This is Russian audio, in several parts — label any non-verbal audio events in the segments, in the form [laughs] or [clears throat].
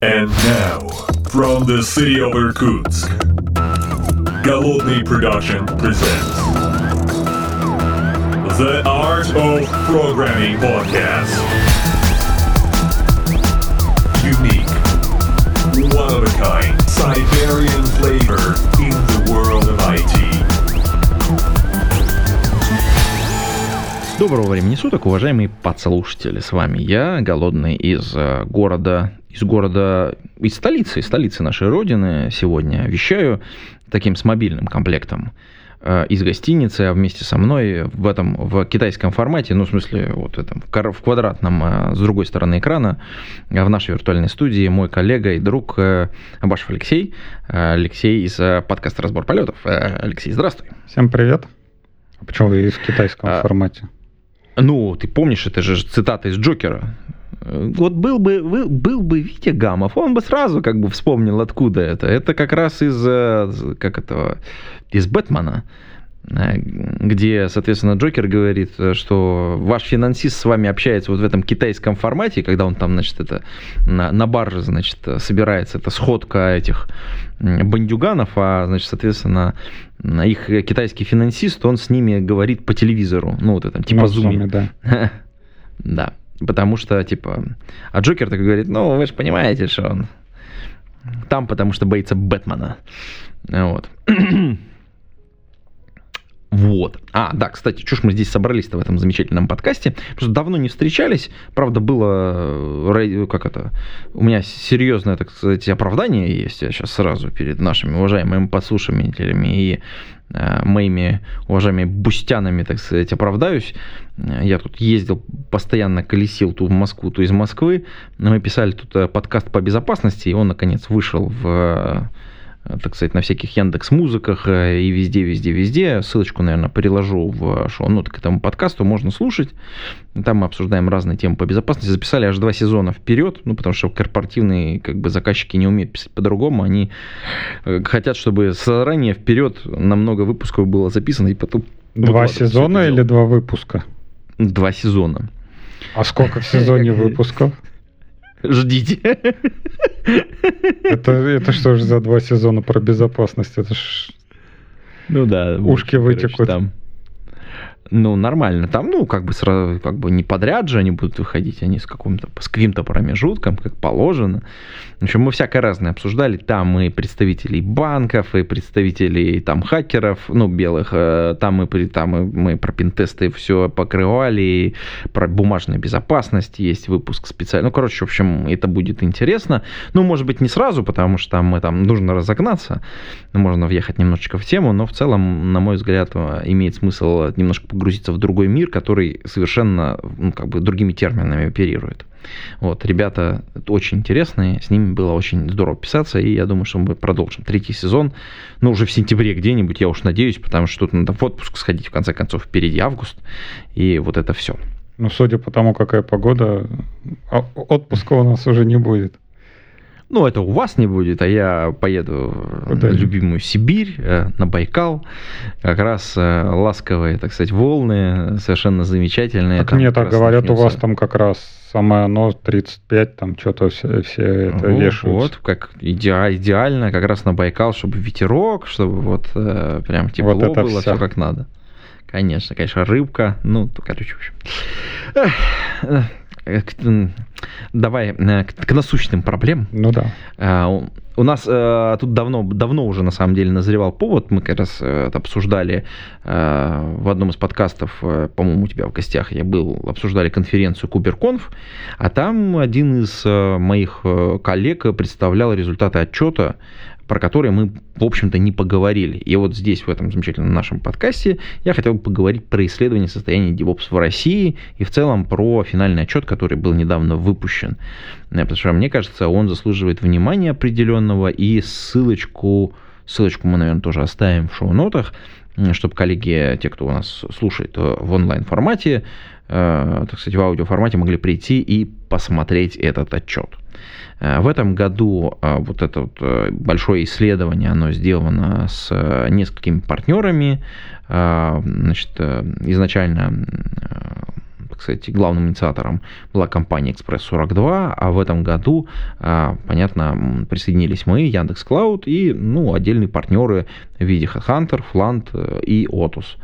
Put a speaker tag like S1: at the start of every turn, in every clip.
S1: And now, from the city of Irkutsk, Голодный Production presents The Art of Programming Podcast. Unique, one of a kind, Siberian flavor in the world of IT.
S2: Доброго времени суток, уважаемые подслушатели. С вами я, голодный из э, города, из города, из столицы, из столицы нашей родины. Сегодня вещаю таким с мобильным комплектом э, из гостиницы, а вместе со мной в этом, в китайском формате, ну, в смысле, вот этом, в кар- в квадратном, э, с другой стороны экрана, э, в нашей виртуальной студии мой коллега и друг Абашев Алексей, Алексей из подкаста «Разбор полетов». Алексей, здравствуй.
S3: Всем привет. А почему вы в китайском
S2: А,
S3: формате?
S2: Ну, ты помнишь, это же цитата из Джокера. Вот был бы, был бы Витя Гамов, он бы сразу как бы вспомнил, откуда это. Это как раз из, э, как это, из Бэтмена, где, соответственно, Джокер говорит, э, что ваш финансист с вами общается вот в этом китайском формате, когда он там, значит, это на, на барже, значит, собирается, это сходка этих бандюганов, а, значит, соответственно, их китайский финансист, он с ними говорит по телевизору, ну, вот это, типа
S3: Ну,
S2: зуме,
S3: да. [laughs]
S2: Да, потому что, типа... А Джокер так говорит, ну, вы же понимаете, что он там, потому что боится Бэтмена. Вот. [clears throat] Вот. А, да, кстати, что ж мы здесь собрались-то в этом замечательном подкасте? Просто давно не встречались. Правда, было, э, ра- как это, у меня серьезное, так сказать, оправдание есть. Я сейчас сразу перед нашими уважаемыми подслушивателями и э, моими уважаемыми бустянами, так сказать, оправдаюсь. Э, Я тут ездил, постоянно колесил то в Москву, то из Москвы. Мы писали тут э, подкаст по безопасности, и он, наконец, вышел в э, так сказать, на всяких Яндекс Музыках э, и везде, везде, везде. Ссылочку, наверное, приложу в шоу-ноты к этому подкасту, можно слушать. Там мы обсуждаем разные темы по безопасности. Записали аж два сезона вперед, ну, потому что корпоративные как бы заказчики не умеют писать по-другому. Они э, хотят, чтобы заранее вперед на много выпусков было записано, и потом...
S3: Два сезона или два выпуска?
S2: Два сезона.
S3: А сколько в [laughs] сезоне выпусков?
S2: Ждите.
S3: Это, это что же за два сезона про безопасность? Это ж...
S2: Ну да.
S3: Ушки
S2: короче,
S3: вытекут.
S2: Там. Ну, нормально. Там, ну, как бы сразу, как бы не подряд же они будут выходить, они с каким-то, с каким-то промежутком, как положено. В общем, мы всякое разное обсуждали. Там и представителей банков, и представителей там хакеров, ну, белых. э, Там мы, там мы, про пентесты все покрывали, и про бумажную безопасность есть выпуск специальный. Ну, короче, в общем, это будет интересно. Ну, может быть, не сразу, потому что там мы там нужно разогнаться, можно въехать немножечко в тему, но в целом, на мой взгляд, э, имеет смысл немножко погрузиться в другой мир, который совершенно, ну, как бы другими терминами оперирует. Вот, ребята очень интересные, с ними было очень здорово писаться, и я думаю, что мы продолжим третий сезон, ну, уже в сентябре где-нибудь, я уж надеюсь, потому что тут надо в отпуск сходить, в конце концов, впереди август, и вот это все.
S3: Ну, судя по тому, какая погода, а- отпуска у нас уже не будет.
S2: Ну, это у вас не будет, а я поеду
S3: Куда
S2: в
S3: же?
S2: любимую Сибирь, э, на Байкал. Как раз э, ласковые, так сказать, волны, совершенно замечательные.
S3: Так
S2: Там
S3: нет,
S2: раз
S3: говорят, у вас
S2: начнется-
S3: там как раз самое оно 35, там что-то все, все это вешают.
S2: Вот, как иде- идеально, как раз на Байкал, чтобы ветерок, чтобы вот э, прям тепло
S3: Вот это
S2: было,
S3: всё.
S2: все как надо. Конечно, конечно, рыбка, ну, короче, в общем. Э, Давай э, к насущным проблемам.
S3: Ну да.
S2: А, У нас э, тут давно, давно уже на самом деле назревал повод. Мы как раз э, обсуждали э, в одном из подкастов, э, по-моему, у тебя в гостях я был, обсуждали конференцию Куберконф, а там один из э, моих э, коллег представлял результаты отчета, про который мы, в общем-то, не поговорили. И вот здесь, в этом замечательном нашем подкасте, я хотел бы поговорить про исследование состояния DevOps в России и в целом про финальный отчет, который был недавно выпущен. Э, Потому что, мне кажется, он заслуживает внимания определенного, и ссылочку, ссылочку мы, наверное, тоже оставим в шоу-нотах, чтобы коллеги, те, кто у нас слушает э, в онлайн-формате, э, так сказать, в аудиоформате, могли прийти и посмотреть этот отчет. Э, В этом году э, вот это вот э, большое исследование, оно сделано с несколькими партнерами. Значит, изначально кстати, главным инициатором была компания Express42, а в этом году, а, понятно, присоединились мы, Яндекс Клауд и, ну, отдельные партнеры в виде HeadHunter, Flant э, и Otus.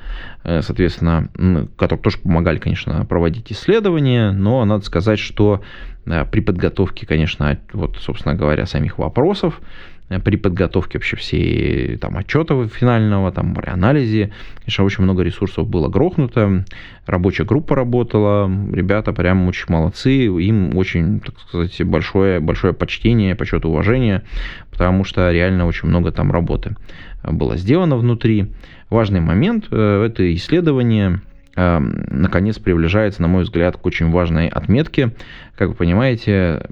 S2: Э, соответственно, которые тоже помогали, конечно, проводить исследования, но надо сказать, что э, при подготовке, конечно, вот, собственно говоря, самих вопросов, при подготовке вообще всей там отчета финального, там при анализе, конечно, очень много ресурсов было грохнуто, рабочая группа работала, ребята прям очень молодцы, им очень, так сказать, большое, большое почтение, почет и уважение, потому что реально очень много там работы было сделано внутри. Важный момент, э, это исследование, э, наконец приближается, на мой взгляд, к очень важной отметке. Как вы понимаете,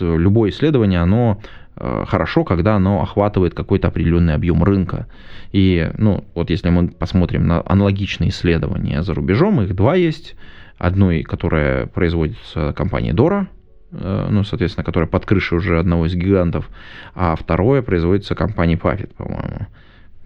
S2: любое исследование, оно Э, хорошо, когда оно охватывает какой-то определенный объем рынка. И, ну, вот если мы посмотрим на аналогичные исследования за рубежом, их два есть. Одно, которое производится компанией Dora, э, ну, соответственно, которая под крышей уже одного из гигантов, а второе производится компанией Puffet, по-моему.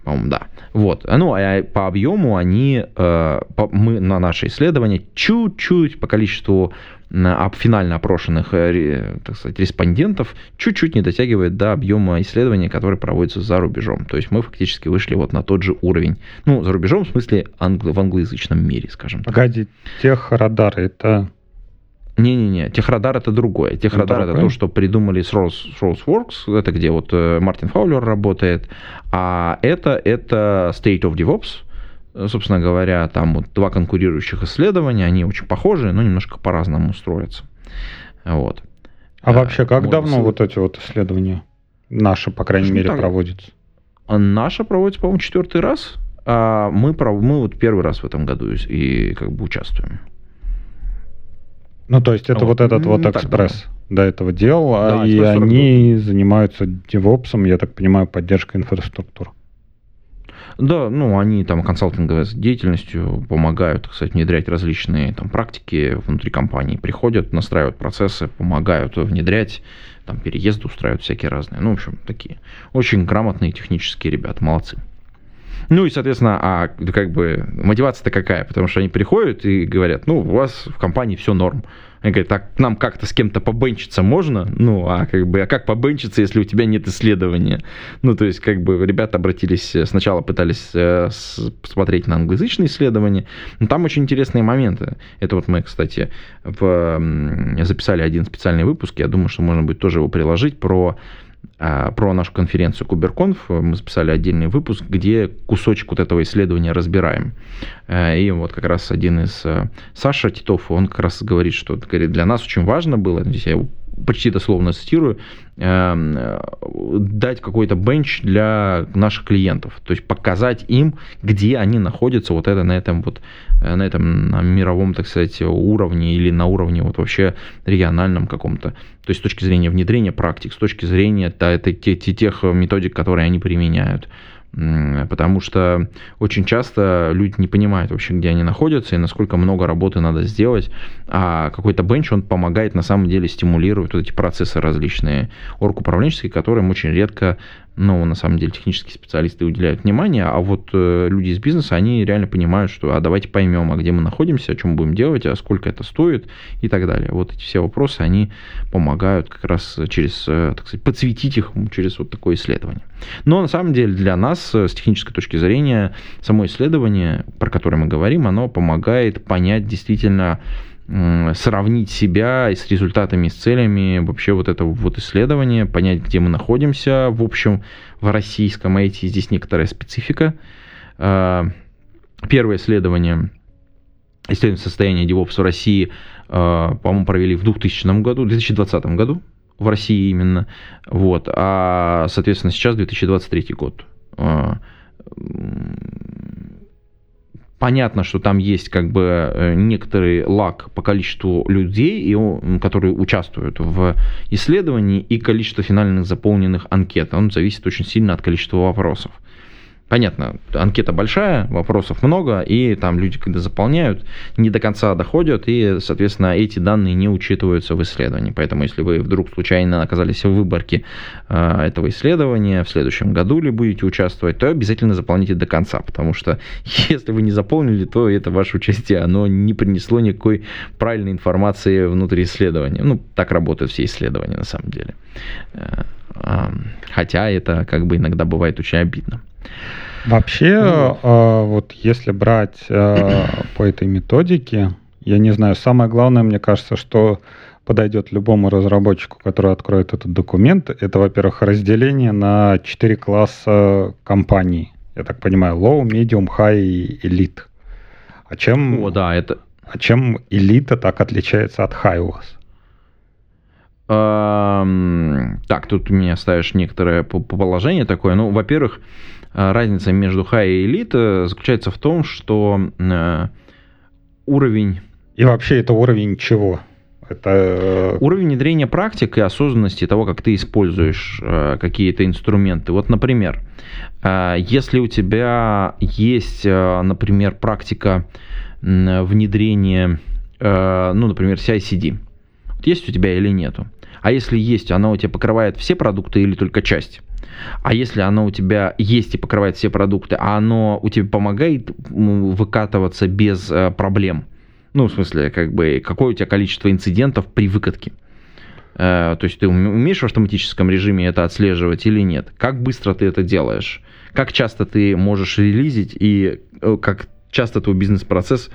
S2: По-моему, да. Вот. Ну, а по объему они, э, мы на наше исследование чуть-чуть по количеству финально опрошенных э, так сказать, респондентов чуть-чуть не дотягивает до объема исследования, которые проводятся за рубежом. То есть мы фактически вышли вот на тот же уровень. Ну, за рубежом в смысле англ- в англоязычном мире, скажем так.
S3: Погоди, техрадары это...
S2: Не-не-не, техрадар это другое. Техрадар это, это то, что придумали с Rose, Roseworks, это где вот э, Мартин Фаулер работает, а это, это State of DevOps, собственно говоря, там вот два конкурирующих исследования, они очень похожи, но немножко по-разному строятся. Вот.
S3: А вообще, как вот, давно вот эти вот исследования наши, по крайней мере, так, проводятся?
S2: Наша проводится, по-моему, четвертый раз, а мы, мы вот первый раз в этом году и как бы участвуем.
S3: Ну, то есть это вот, вот этот вот экспресс до этого делал, да, и они занимаются девопсом, я так понимаю, поддержкой инфраструктуры.
S2: Да, ну, они там консалтинговой деятельностью помогают, кстати, внедрять различные там практики внутри компании. Приходят, настраивают процессы, помогают внедрять, там переезды устраивают всякие разные. Ну, в общем, такие очень грамотные технические ребята, молодцы. Ну и, соответственно, а как бы мотивация-то какая? Потому что они приходят и говорят, ну, у вас в компании все норм. Они говорят, так нам как-то с кем-то побенчиться можно? Ну, а как бы, а как побенчиться, если у тебя нет исследования? Ну, то есть, как бы, ребята обратились, э, сначала пытались э, посмотреть на англоязычные исследования, но там очень интересные моменты. Это вот мы, кстати, в, записали один специальный выпуск, я думаю, что можно будет тоже его приложить, про про нашу конференцию Куберконф. Мы записали отдельный выпуск, где кусочек вот этого исследования разбираем. Э, и вот как раз один из э, Саша Титов, он как раз говорит, что говорит, для нас очень важно было, здесь я почти дословно цитирую, эм, э, дать какой-то бенч для наших клиентов, то есть показать им, где они находятся вот это на этом вот э, на этом на мировом, так сказать, уровне или на уровне вот вообще региональном каком-то. То есть с точки зрения внедрения практик, с точки зрения да, это, тех методик, которые они применяют потому что очень часто люди не понимают вообще, где они находятся и насколько много работы надо сделать, а какой-то бенч, он помогает на самом деле стимулировать вот эти процессы различные орг-управленческие, которым очень редко ну, на самом деле, технические специалисты уделяют внимание, а вот э, люди из бизнеса, они реально понимают, что а давайте поймем, а где мы находимся, о чем будем делать, а сколько это стоит и так далее. Вот эти все вопросы, они помогают как раз через, э, так сказать, подсветить их через вот такое исследование. Но на самом деле для нас э, с технической точки зрения само исследование, про которое мы говорим, оно помогает понять действительно, сравнить себя с результатами, с целями вообще вот этого вот исследования, понять, где мы находимся, в общем, в российском IT здесь некоторая специфика. А, первое исследование, исследование состояния DevOps в России, а, по-моему, провели в 2000 году, в 2020 году, в России именно, вот, а, соответственно, сейчас 2023 год. А, Понятно, что там есть как бы э, некоторый лаг по количеству людей, которые участвуют в исследовании, и количество финальных заполненных анкет. Он зависит очень сильно от количества вопросов. Понятно, анкета большая, вопросов много, и там люди, когда заполняют, не до конца доходят, и, соответственно, эти данные не учитываются в исследовании. Поэтому, если вы вдруг случайно оказались в выборке э, этого исследования, в следующем году ли будете участвовать, то обязательно заполните до конца, потому что [laughs] если вы не заполнили, то это ваше участие, оно не принесло никакой правильной информации внутри исследования. Ну, так работают все исследования на самом деле. Э, хотя это как бы иногда бывает очень обидно.
S3: Вообще, э, вот если брать э, по этой методике, я не знаю, самое главное, мне кажется, что подойдет любому разработчику, который откроет этот документ, это, во-первых, разделение на четыре класса компаний. Я так понимаю, low, medium, high и elite. А чем,
S2: О, да, это...
S3: а чем элита так отличается от high у вас?
S2: Так, тут у меня ставишь некоторое положение такое. Ну, во-первых, разница между high и elite заключается в том, что э, уровень...
S3: И вообще это уровень чего?
S2: Это... Э, уровень внедрения практик и осознанности того, как ты используешь какие-то инструменты. Вот, например, если у тебя есть, например, практика внедрения, ну, например, CI-CD, есть у тебя или нету. А если есть, она у тебя покрывает все продукты или только часть? А если оно у тебя есть и покрывает все продукты, а оно у тебя помогает выкатываться без э, проблем? Ну, в смысле, как бы, какое у тебя количество инцидентов при выкатке? Э, то есть ты умеешь в автоматическом режиме это отслеживать или нет? Как быстро ты это делаешь? Как часто ты можешь релизить и э, как часто твой бизнес-процесс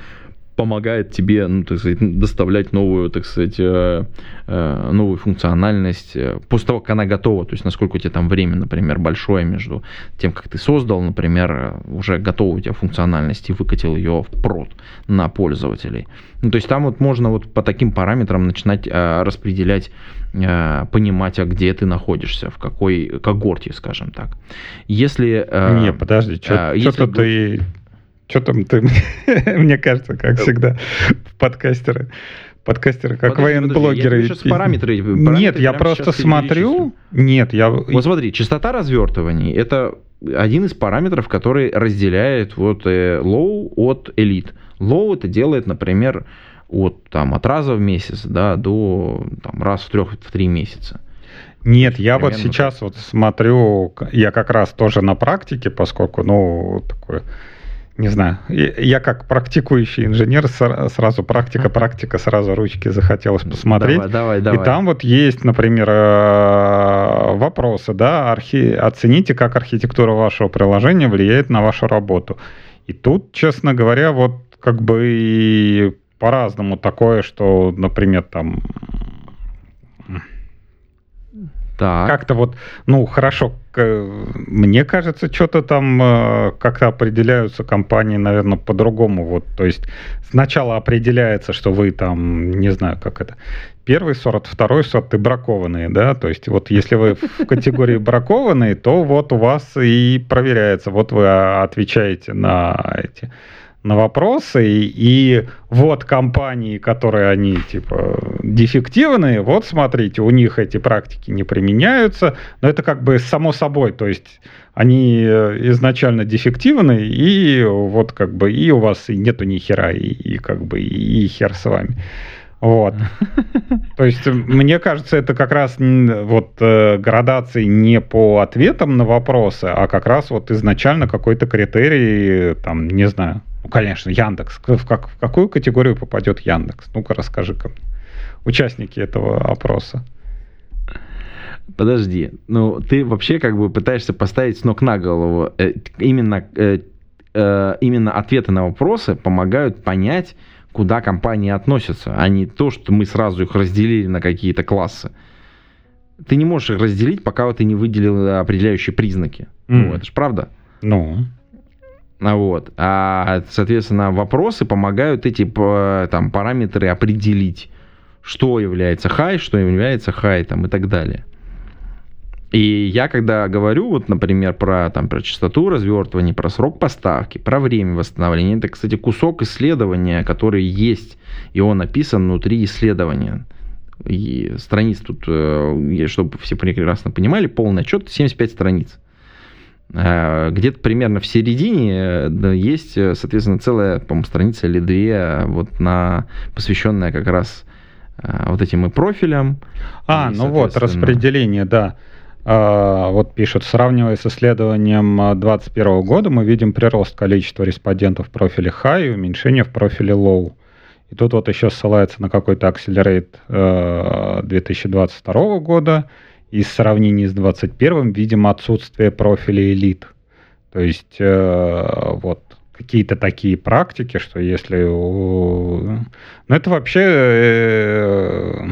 S2: помогает тебе, ну, так сказать, доставлять новую, так сказать, э, э, новую функциональность э, после того, как она готова, то есть насколько у тебя там время, например, большое между тем, как ты создал, например, уже готовую у тебя функциональность и выкатил ее в прод на пользователей. Ну, то есть там вот можно вот по таким параметрам начинать распределять, понимать, а где ты находишься, в какой когорте, скажем так. Если...
S3: Не, подожди, что-то ты что там ты, [laughs] мне кажется, как всегда, подкастеры. Подкастеры, как подожди, военблогеры.
S2: Подожди, я сейчас параметры, параметры
S3: Нет, я просто смотрю. Нет, я.
S2: Вот смотри, частота развертываний это один из параметров, который разделяет вот э, low от elite. Low это делает, например, от, там, от раза в месяц да, до там, раз в трех, в три месяца.
S3: Нет, я вот сейчас вот смотрю, я как раз тоже на практике, поскольку, ну, такое не знаю, я как практикующий инженер сразу практика, практика, сразу ручки захотелось посмотреть. Давай, давай, давай. И там вот есть, например, э, вопросы, да, архи... оцените, как архитектура вашего приложения влияет на вашу работу. И тут, честно говоря, вот как бы и по-разному такое, что, например, там так. Как-то вот, ну, хорошо, мне кажется, что-то там э, как-то определяются компании, наверное, по-другому. Вот, то есть сначала определяется, что вы там, не знаю, как это, первый сорт, второй сорт и бракованные, да, то есть вот если вы в [laughs] категории бракованные, то вот у вас и проверяется, вот вы отвечаете на эти на вопросы, и, и вот компании, которые они типа дефективные, вот смотрите, у них эти практики не применяются, но это как бы само собой, то есть они э, изначально дефективны, и вот как бы и у вас и нету ни хера, и, и как бы и хер с вами. Вот. [laughs] То есть, мне кажется, это как раз вот э, градации не по ответам на вопросы, а как раз вот изначально какой-то критерий, там, не знаю, ну, конечно, Яндекс. В, как, в какую категорию попадет Яндекс? Ну-ка, расскажи-ка мне. Участники этого опроса.
S2: Подожди, ну ты вообще как бы пытаешься поставить с ног на голову. Э, именно, э, э, именно ответы на вопросы помогают понять, куда компании относятся, а не то, что мы сразу их разделили на какие-то классы. Ты не можешь их разделить, пока ты не выделил определяющие признаки. Mm. Ну, это же правда.
S3: Ну.
S2: Вот. А, соответственно, вопросы помогают эти там, параметры определить, что является high, что является high там, и так далее. И я когда говорю, вот, например, про, там, про частоту развертывания, про срок поставки, про время восстановления, это, кстати, кусок исследования, который есть, и он написан внутри исследования. И страниц тут, э, чтобы все прекрасно понимали, полный отчет 75 страниц. Э, где-то примерно в середине есть, соответственно, целая, по-моему, страница или две, вот на, посвященная как раз вот этим и профилям.
S3: А, и, ну вот, распределение, да. Вот пишут, сравнивая с исследованием 2021 года, мы видим прирост количества респондентов в профиле High и уменьшение в профиле Low. И тут вот еще ссылается на какой-то Accelerate 2022 э, года. И в сравнении с 2021 видим отсутствие профиля элит. То есть э, вот какие-то такие практики, что если... Ну, это вообще э,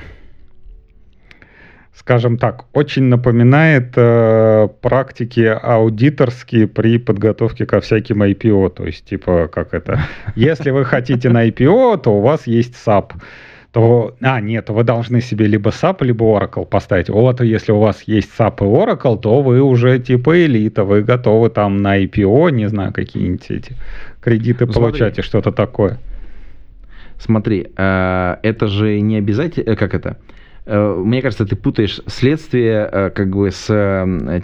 S3: скажем так, очень напоминает э, практики аудиторские при подготовке ко всяким IPO. То есть, типа, как это, [laughs] если вы хотите на IPO, то у вас есть SAP то, а, нет, вы должны себе либо SAP, либо Oracle поставить. Вот, если у вас есть SAP и Oracle, то вы уже типа элита, вы готовы там на IPO, не знаю, какие-нибудь эти кредиты ну, получать и что-то такое.
S2: Смотри, э, это же не обязательно, э, как это, Э, мне кажется, ты путаешь следствие как бы с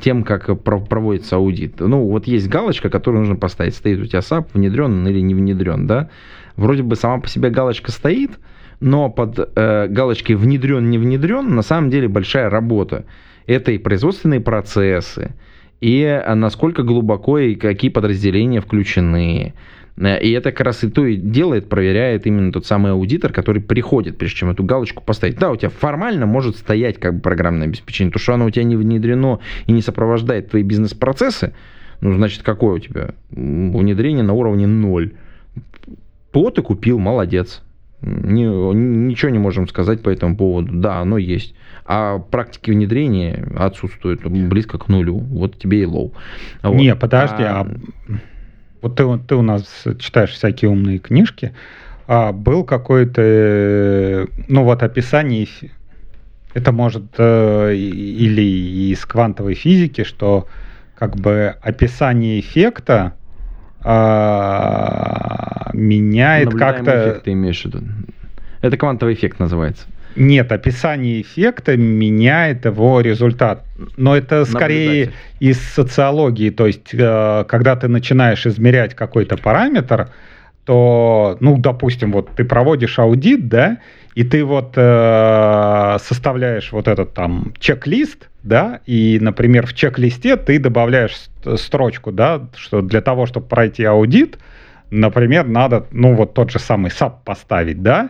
S2: тем, как проводится аудит. Ну, вот есть галочка, которую нужно поставить. Стоит у тебя SAP, внедрен или не внедрен, да? Вроде бы сама по себе галочка стоит, но под э, галочкой внедрен, не внедрен, на самом деле большая работа. Это и производственные процессы, и насколько глубоко и какие подразделения включены, Э, и это как раз и то и делает, проверяет именно тот самый аудитор, который приходит, прежде чем эту галочку поставить. Да, у тебя формально может стоять как бы программное обеспечение, то, что оно у тебя не внедрено и не сопровождает твои бизнес-процессы, ну, значит, какое у тебя внедрение на уровне ноль. ПО ты купил, молодец. Не, ничего не можем сказать по этому поводу. Да, оно есть. А практики внедрения отсутствуют близко к нулю. Вот тебе и low.
S3: Вот. Не, подожди, а... а вот ты, ты у нас читаешь всякие умные книжки, а был какой-то, э, ну вот описание, это может э, или из квантовой физики, что как бы описание эффекта а, меняет как-то...
S2: эффект ты имеешь в виду? Это квантовый эффект называется.
S3: Нет, описание эффекта меняет его результат. Но это скорее из социологии. То есть, э, когда ты начинаешь измерять какой-то параметр, то, ну, допустим, вот ты проводишь аудит, да, и ты вот э, составляешь вот этот там чек-лист, да, и, например, в чек-листе ты добавляешь строчку, да, что для того, чтобы пройти аудит, например, надо, ну, вот тот же самый SAP поставить, да,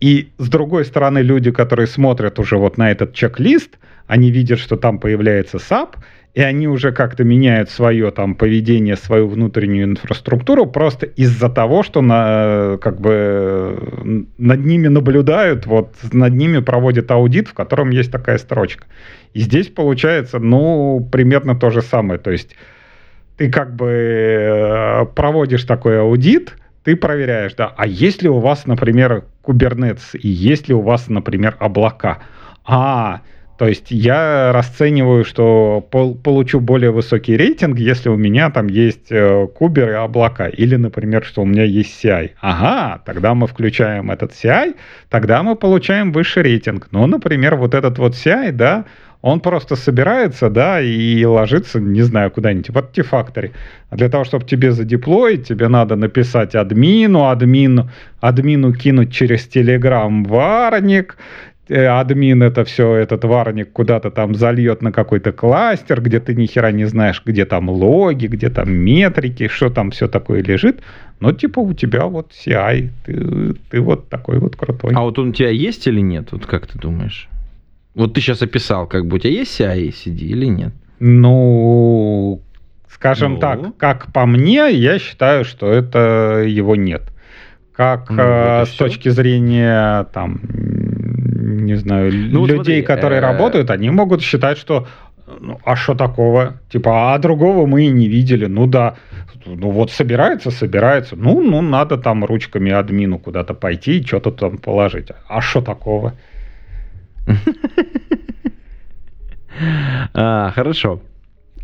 S3: и с другой стороны, люди, которые смотрят уже вот на этот чек-лист, они видят, что там появляется SAP, и они уже как-то меняют свое там поведение, свою внутреннюю инфраструктуру просто из-за того, что на, как бы над ними наблюдают, вот над ними проводят аудит, в котором есть такая строчка. И здесь получается, ну, примерно то же самое. То есть ты как бы э, проводишь такой аудит, ты проверяешь, да, а есть ли у вас, например, Kubernetes, и есть ли у вас, например, облака? А, то есть я расцениваю, что пол, получу более высокий рейтинг, если у меня там есть э, кубер и облака. Или, например, что у меня есть CI. Ага, тогда мы включаем этот CI, тогда мы получаем высший рейтинг. Ну, например, вот этот вот CI, да, он просто собирается, да, и ложится, не знаю, куда-нибудь в Artifactory. А для того, чтобы тебе задеплоить, тебе надо написать админу, админу, админу кинуть через Telegram варник, админ это все, этот варник куда-то там зальет на какой-то кластер, где ты ни хера не знаешь, где там логи, где там метрики, что там все такое лежит. Но типа у тебя вот CI, ты, ты вот такой вот крутой.
S2: А вот он у тебя есть или нет? Вот как ты думаешь? Вот ты сейчас описал, как бы у тебя есть CI-CD или нет?
S3: Ну, скажем ну. так, как по мне, я считаю, что это его нет. Как ну, э, с все. точки зрения там, не знаю, ну, людей, смотри, которые э... работают, они могут считать, что ну, а что такого? Типа, а другого мы и не видели. Ну да, ну вот собирается, собирается. Ну, ну надо там ручками админу куда-то пойти и что-то там положить. А что такого? [laughs]
S2: А, хорошо.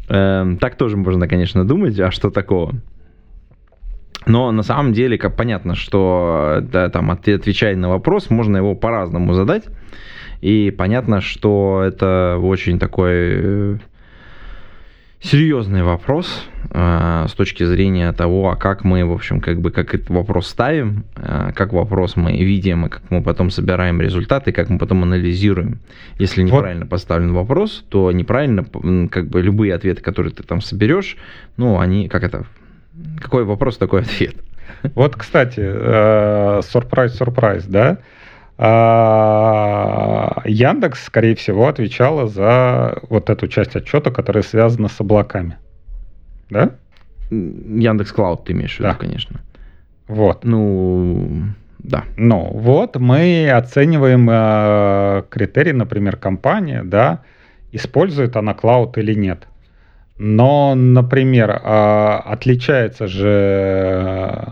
S2: Эм, так тоже можно, конечно, думать, а что такого? Но на самом деле, как понятно, что да, там, отвечая на вопрос, можно его по-разному задать. И понятно, что это очень такой э, серьезный вопрос э, с точки зрения того, а как мы, в общем, как бы, как этот вопрос ставим, э, как вопрос мы видим, и как мы потом собираем результаты, как мы потом анализируем. Если неправильно вот. поставлен вопрос, то неправильно, как бы, любые ответы, которые ты там соберешь, ну, они, как это, какой вопрос, такой ответ. [laughs]
S3: Вот, кстати, сюрприз-сюрприз, э, да? А Яндекс, скорее всего, отвечала за вот эту часть отчета, которая связана с облаками. Да?
S2: Яндекс Клауд ты имеешь в виду,
S3: да.
S2: конечно.
S3: Вот.
S2: Ну, да.
S3: Ну, вот мы оцениваем э, критерии, например, компания, да, использует она клауд или нет. Но, например, э, отличается же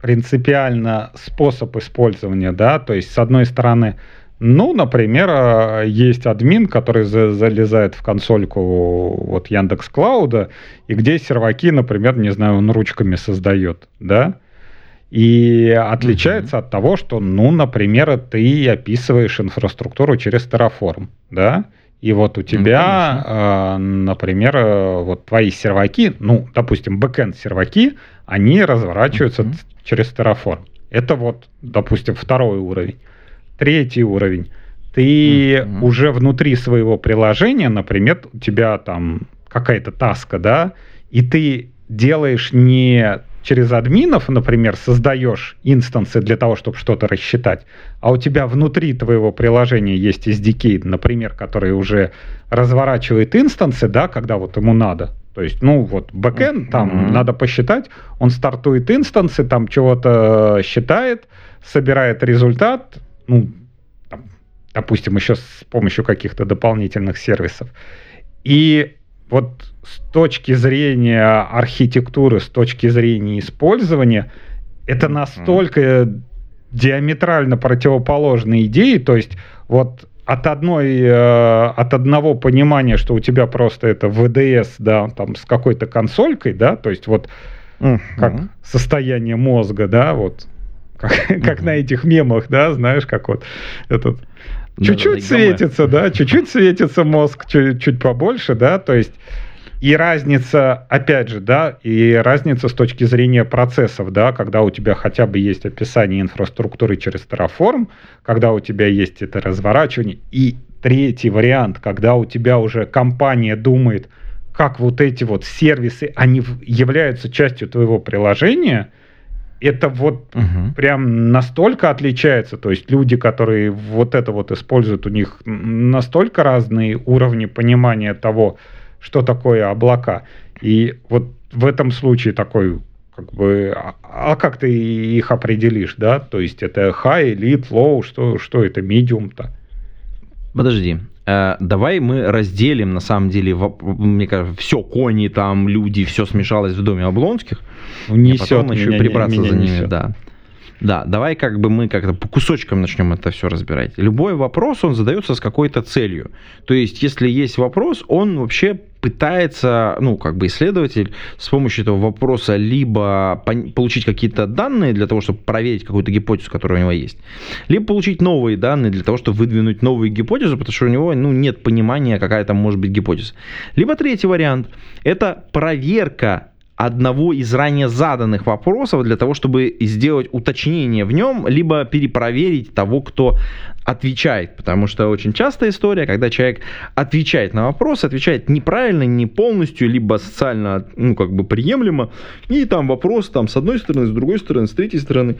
S3: принципиально способ использования, да, то есть с одной стороны, ну, например, а, есть админ, который за залезает в консольку вот Яндекс Клауда, и где серваки, например, не знаю, он ручками создает, да, и отличается mm-hmm. от того, что, ну, например, ты описываешь инфраструктуру через Terraform, да, и вот у тебя, ну, например, э, вот твои серваки, ну, допустим, бэкенд серваки, они разворачиваются mm-hmm. через Terraform. Это вот, допустим, второй уровень. Третий уровень. Ты mm-hmm. уже внутри своего приложения, например, у тебя там какая-то таска, да, и ты делаешь не через админов, например, создаешь инстансы для того, чтобы что-то рассчитать, а у тебя внутри твоего приложения есть SDK, например, который уже разворачивает инстансы, да, когда вот ему надо. То есть, ну вот, бэкэнд, там mm-hmm. надо посчитать, он стартует инстансы, там чего-то считает, собирает результат, ну, там, допустим, еще с помощью каких-то дополнительных сервисов. И вот с точки зрения архитектуры, с точки зрения использования, это настолько диаметрально противоположные идеи, то есть вот от одной, э, от одного понимания, что у тебя просто это ВДС, да, там с какой-то консолькой, да, то есть вот uh-huh. как состояние мозга, да, вот как, uh-huh. [laughs] как на этих мемах, да, знаешь, как вот этот чуть-чуть светится, да, чуть-чуть светится мозг, чуть, чуть побольше, да, то есть и разница, опять же, да, и разница с точки зрения процессов, да, когда у тебя хотя бы есть описание инфраструктуры через Terraform, когда у тебя есть это разворачивание, и третий вариант, когда у тебя уже компания думает, как вот эти вот сервисы, они являются частью твоего приложения – это вот угу. прям настолько отличается. То есть люди, которые вот это вот используют, у них настолько разные уровни понимания того, что такое облака. И вот в этом случае такой как бы, а, а как ты их определишь, да? То есть это high, elite, low, что, что это, medium-то?
S2: Подожди, э, давай мы разделим, на самом деле, мне кажется, все, кони там, люди, все смешалось в доме Облонских.
S3: Ну, несет,
S2: а потом еще прибраться за ними, да. Да, давай как бы мы как-то по кусочкам начнем это все разбирать. Любой вопрос, он задается с какой-то целью. То есть, если есть вопрос, он вообще пытается, ну, как бы исследователь с помощью этого вопроса либо получить какие-то данные для того, чтобы проверить какую-то гипотезу, которая у него есть, либо получить новые данные для того, чтобы выдвинуть новую гипотезу, потому что у него, ну, нет понимания, какая там может быть гипотеза. Либо третий вариант – это проверка одного из ранее заданных вопросов для того, чтобы сделать уточнение в нем, либо перепроверить того, кто отвечает. Потому что очень частая история, когда человек отвечает на вопрос, отвечает неправильно, не полностью, либо социально, ну, как бы приемлемо, и там вопрос там с одной стороны, с другой стороны, с третьей стороны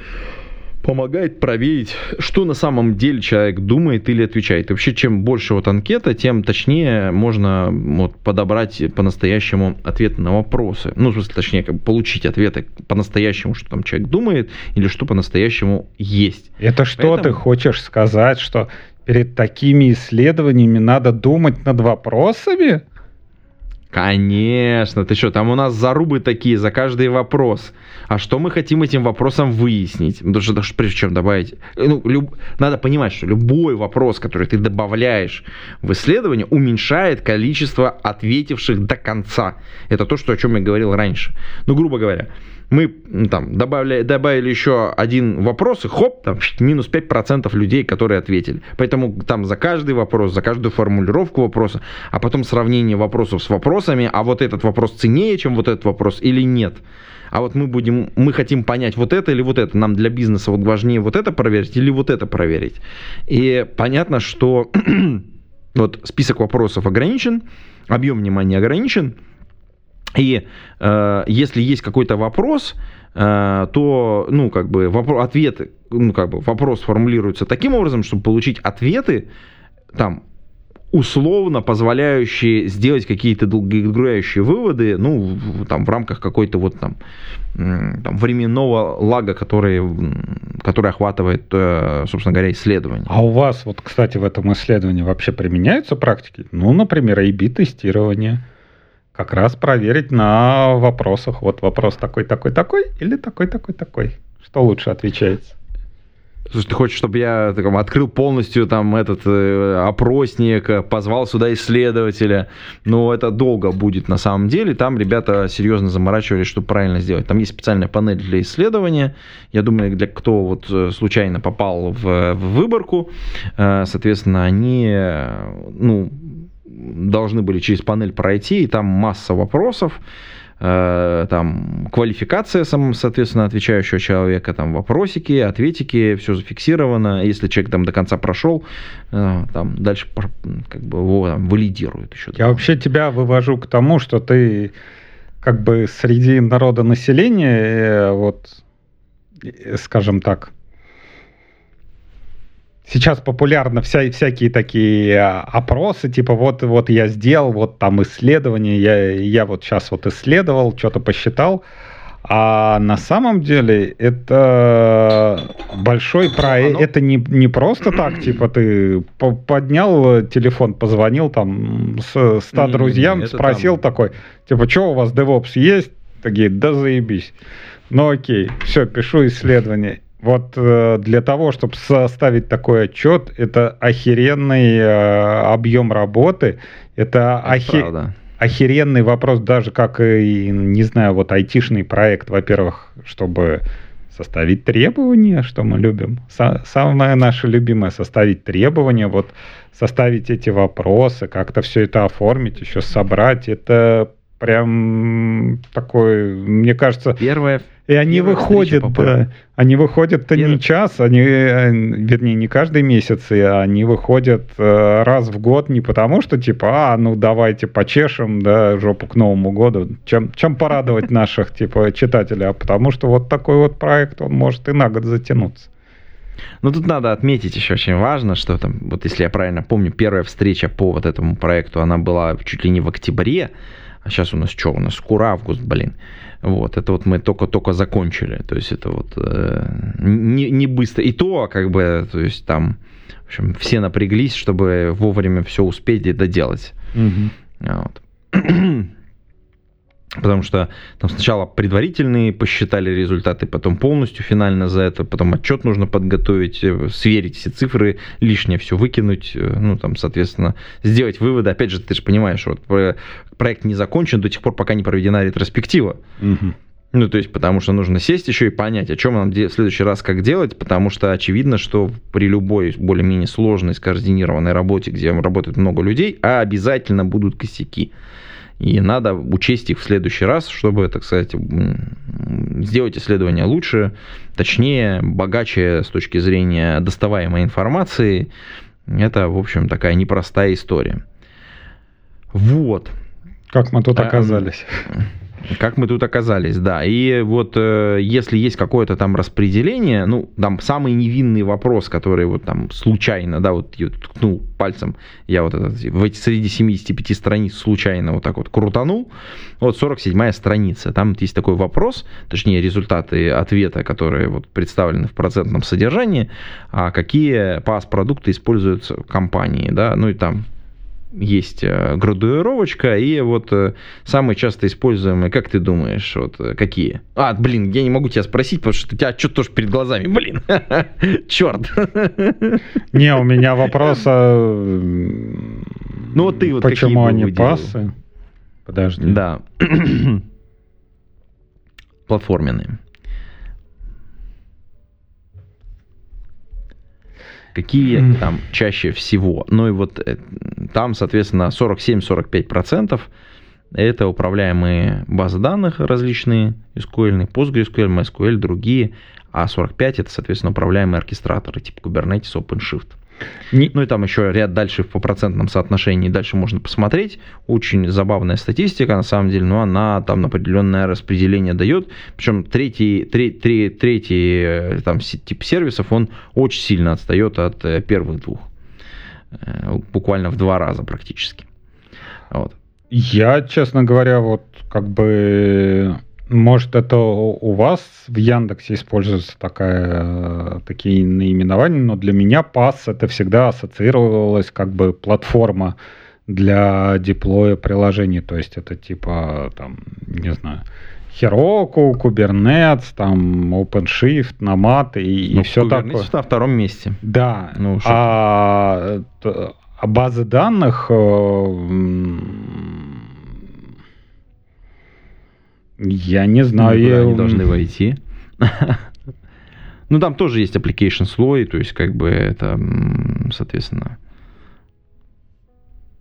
S2: помогает проверить, что на самом деле человек думает или отвечает. И вообще, чем больше вот анкета, тем точнее можно вот подобрать по-настоящему ответы на вопросы. Ну, в смысле, точнее, как бы получить ответы по-настоящему, что там человек думает, или что по-настоящему есть.
S3: Это что Поэтому... ты хочешь сказать, что перед такими исследованиями надо думать над вопросами?
S2: Конечно, ты что, там у нас зарубы такие за каждый вопрос. А что мы хотим этим вопросом выяснить? Потому что даже прежде чем добавить... Ну, люб, надо понимать, что любой вопрос, который ты добавляешь в исследование, уменьшает количество ответивших до конца. Это то, что, о чем я говорил раньше. Ну, грубо говоря, мы там добавили, добавили еще один вопрос, и хоп, там минус 5% людей, которые ответили. Поэтому там за каждый вопрос, за каждую формулировку вопроса, а потом сравнение вопросов с вопросами, а вот этот вопрос ценнее, чем вот этот вопрос или нет. А вот мы будем, мы хотим понять вот это или вот это. Нам для бизнеса вот важнее вот это проверить или вот это проверить. И понятно, что [clears throat] вот список вопросов ограничен, объем внимания ограничен. И э, если есть какой-то вопрос, э, то, ну, как бы, вопрос, ответы, ну, как бы, вопрос формулируется таким образом, чтобы получить ответы, там, условно позволяющие сделать какие-то долгоиграющие выводы, ну, там, в рамках какой-то вот там, там временного лага, который, который охватывает, э, собственно говоря, исследование.
S3: А у вас, вот, кстати, в этом исследовании вообще применяются практики? Ну, например, A-B-тестирование. Как раз проверить на вопросах. Вот вопрос такой, такой, такой или такой, такой, такой. Что лучше отвечается?
S2: Слушай, ты хочешь, чтобы я там, открыл полностью там этот э, опросник, позвал сюда исследователя? Ну, это долго будет на самом деле. Там ребята серьезно заморачивались, чтобы правильно сделать. Там есть специальная панель для исследования. Я думаю, для кто вот э, случайно попал в, в выборку, э, соответственно, они, э, ну, должны были через панель пройти, и там масса вопросов. Э, там квалификация, соответственно, отвечающего человека, там вопросики, ответики, все зафиксировано. Если человек там до конца прошел, э, там дальше как бы его там, валидируют еще.
S3: Я вообще тебя вывожу к тому, что ты как бы среди народа населения, э, вот, скажем так, сейчас популярно вся, всякие такие а, опросы, типа вот, вот я сделал, вот там исследование, я, я вот сейчас вот исследовал, что-то посчитал. А на самом деле это большой проект. Оно... Это не, не просто так, [clears throat] типа ты поднял телефон, позвонил там с 100 не, друзьям, не, спросил там... такой, типа, что у вас DevOps есть? Такие, да заебись. Ну окей, все, пишу исследование. Вот э, для того, чтобы составить такой отчет, это охеренный э, объем работы, это, охе... охеренный вопрос, даже как, и, не знаю, вот айтишный проект, во-первых, чтобы составить требования, что мы любим. Са- самое наше любимое составить требования, вот составить эти вопросы, как-то все это оформить, еще собрать. Это прям такой, мне кажется...
S2: Первое,
S3: и они выходят, да, они выходят-то Первый... не час, они, э, вернее, не каждый месяц, и они выходят э, раз в год не потому, что типа, а, ну давайте почешем, да, жопу к Новому году, чем, чем порадовать [laughs] наших, типа, читателей, а потому что вот такой вот проект, он может и на год затянуться.
S2: Ну, тут надо отметить еще очень важно, что там, вот если я правильно помню, первая встреча по вот этому проекту, она была чуть ли не в октябре, а сейчас у нас что? У нас скоро август, блин. Вот, это вот мы только-только закончили. То есть это вот э, не, не быстро. И то, как бы, то есть там, в общем, все напряглись, чтобы вовремя все успеть и доделать. Угу. Вот. [clears throat] Потому что там сначала предварительные посчитали результаты, потом полностью финально за это, потом отчет нужно подготовить, э, сверить все цифры, лишнее все выкинуть, э, ну там, соответственно, сделать выводы. Опять же, ты же понимаешь, вот проект не закончен до тех пор, пока не проведена ретроспектива. Угу. Ну, то есть, потому что нужно сесть еще и понять, о чем нам в следующий раз как делать, потому что очевидно, что при любой более-менее сложной, скоординированной работе, где работает много людей, а обязательно будут косяки. И надо учесть их в следующий раз, чтобы, так сказать, сделать исследование лучше, точнее, богаче с точки зрения доставаемой информации. Это, в общем, такая непростая история. Вот.
S3: Как мы тут оказались? [laughs]
S2: Как мы тут оказались, да. И вот э, если есть какое-то там распределение, ну, там самый невинный вопрос, который вот там случайно, да, вот я ткнул пальцем, я вот этот, в эти среди 75 страниц случайно вот так вот крутанул, вот 47-я страница, там есть такой вопрос, точнее результаты ответа, которые вот представлены в процентном содержании, а какие пас-продукты используются в компании, да, ну и там есть э, градуировочка, и вот э, самые часто используемые, как ты думаешь, вот э, какие? А, блин, я не могу тебя спросить, потому что у тебя что-то тоже перед глазами, блин, [laughs] черт.
S3: Не, у меня вопрос, а...
S2: ну вот ты вот
S3: почему они пасы?
S2: Подожди. Да. [clears throat] Платформенные. какие [clears throat] там чаще всего. Ну и вот там, соответственно, 47-45% Это управляемые базы данных различные, SQL, PostgreSQL, MySQL, другие. А 45 это, соответственно, управляемые оркестраторы типа Kubernetes, OpenShift. Не... Ну и там еще ряд дальше по процентном соотношении, дальше можно посмотреть. Очень забавная статистика, на самом деле, но она там определенное распределение дает. Причем третий, третий, третий э, там, тип сервисов, он очень сильно отстает от э, первых двух. Э, буквально в два раза практически.
S3: Вот. Я, честно говоря, вот как бы может, это у вас в Яндексе используется такая, такие наименования, но для меня PAS это всегда ассоциировалось как бы платформа для деплоя приложений. То есть это типа, там, не знаю, Heroku, Kubernetes, там OpenShift, Nomad и, ну, и все такое.
S2: на втором месте.
S3: Да. Ну, а, а базы данных э, я не знаю.
S2: Куда я... они должны войти. [laughs] Ну, там тоже есть application слой, то есть, как бы это, соответственно...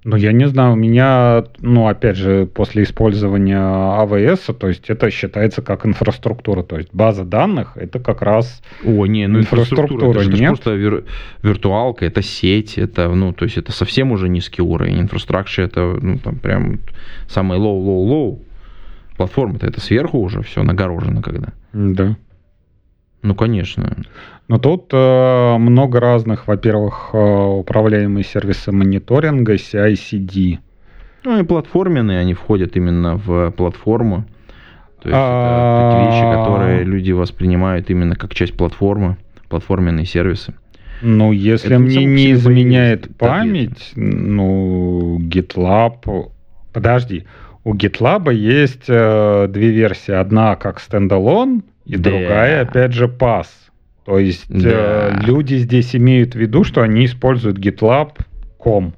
S3: Ну, я не знаю, у меня, ну, опять же, после использования AWS, то есть это считается как инфраструктура, то есть база данных, это как раз
S2: О, не, ну инфраструктура, это, нет? просто вир, виртуалка, это сеть, это, ну, то есть это совсем уже низкий уровень, инфраструктура это, ну, там прям самый low-low-low, платформа-то это сверху уже все нагорожено когда.
S3: Да.
S2: Ну, конечно.
S3: Но тут э, много разных, во-первых, э, управляемые сервисы мониторинга, CI-CD.
S2: Ну, и платформенные, они входят именно в платформу. То есть это такие вещи, которые люди воспринимают именно как часть платформы, платформенные сервисы.
S3: Ну, если это мне не изменяет память, ну, GitLab... Подожди, у GitLab есть э, две версии. Одна как стендалон, и да. другая, опять же, PAS. То есть да. э, люди здесь имеют в виду, что они используют GitLab.com,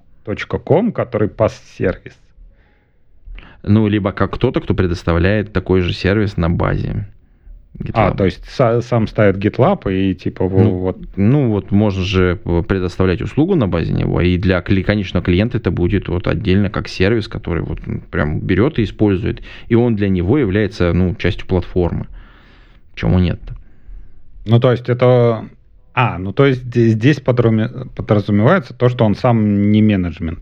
S3: .com, который PAS-сервис.
S2: Ну, либо как кто-то, кто предоставляет такой же сервис на базе.
S3: GitLab. А, то есть сам ставит GitLab и типа
S2: ну,
S3: вот...
S2: Ну вот можно же предоставлять услугу на базе него, и для конечного клиента это будет вот отдельно как сервис, который вот прям берет и использует, и он для него является ну частью платформы. Чему нет-то?
S3: Ну то есть это... А, ну то есть здесь подразумевается то, что он сам не менеджмент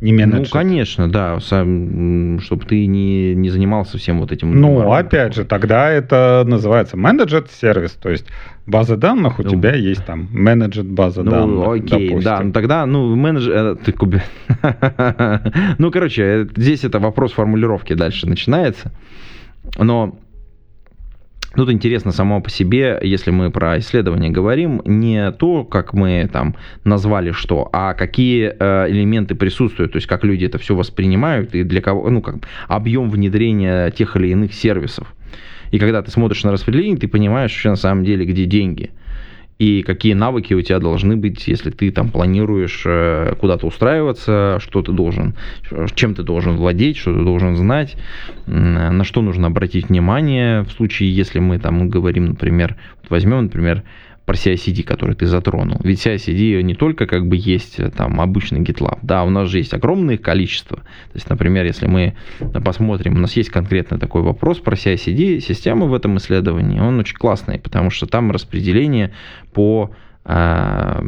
S2: не менеджер. Ну, конечно, да, сам, чтобы ты не, не занимался всем вот этим.
S3: Ну, опять же, тогда это называется менеджер сервис, то есть база данных у ну, тебя есть там менеджер база
S2: ну,
S3: данных.
S2: Окей, допустим. да, ну тогда, ну, менеджер, э, ты куби... [laughs] ну, короче, э, здесь это вопрос формулировки дальше начинается, но Тут интересно само по себе, если мы про исследование говорим, не то, как мы там назвали что, а какие э, элементы присутствуют, то есть как люди это все воспринимают и для кого, ну как объем внедрения тех или иных сервисов. И когда ты смотришь на распределение, ты понимаешь вообще на самом деле, где деньги и какие навыки у тебя должны быть, если ты там планируешь э, куда-то устраиваться, что ты должен, чем ты должен владеть, что ты должен знать, на что нужно обратить внимание в случае, если мы там говорим, например, вот возьмем, например, про CI-CD, который ты затронул. Ведь CI-CD не только как бы есть э, там обычный GitLab, да, у нас же есть огромное количество. То есть, например, если мы посмотрим, у нас есть конкретно такой вопрос про CI-CD системы в этом исследовании, он очень классный, потому что там распределение по э,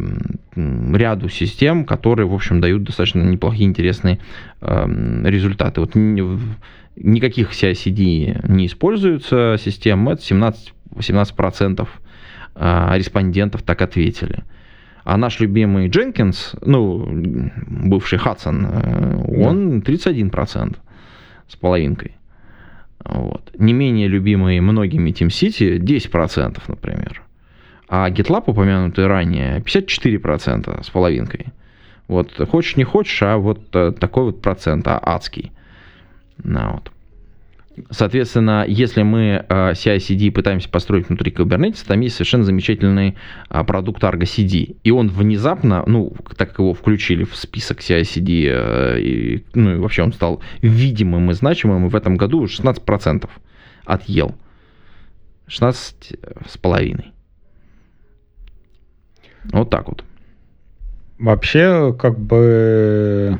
S2: ряду систем, которые, в общем, дают достаточно неплохие, интересные э, результаты. Вот никаких CI-CD не используются систем, это 17, 18% а, респондентов так ответили. А наш любимый Дженкинс, ну, бывший Хадсон, э, он 31% с половинкой. Вот. Не менее любимый многими TeamCity 10%, например. А GitLab, упомянутый ранее, 54% с половинкой. Вот хочешь не хочешь, а вот э, такой вот процент а, адский. Ну, вот. Соответственно, если мы CI-CD пытаемся построить внутри Kubernetes, там есть совершенно замечательный э, продукт Argo CD. И он внезапно, ну, так как его включили в список CI-CD, э, и, ну, и вообще он стал видимым и значимым, и в этом году 16% отъел. 16 с половиной. Вот так вот.
S3: Вообще, как бы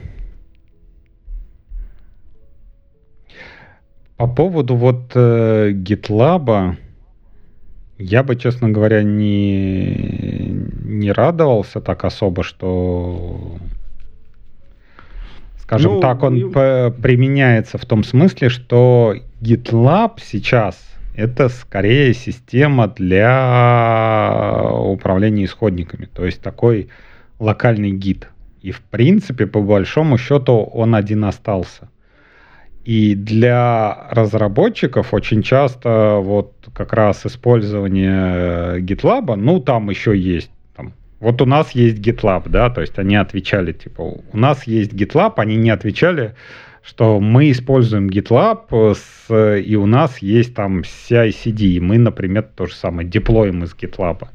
S3: По поводу вот э, GitLab, я бы, честно говоря, не, не радовался так особо, что, скажем ну, так, он и... применяется в том смысле, что GitLab сейчас это скорее система для управления исходниками, то есть такой локальный гид. И в принципе, по большому счету, он один остался. И для разработчиков очень часто вот как раз использование GitLab, ну там еще есть там, вот у нас есть GitLab, да, то есть они отвечали, типа, у нас есть GitLab, они не отвечали, что мы используем GitLab, с, и у нас есть там CI-CD, и мы, например, то же самое деплоим из GitLab.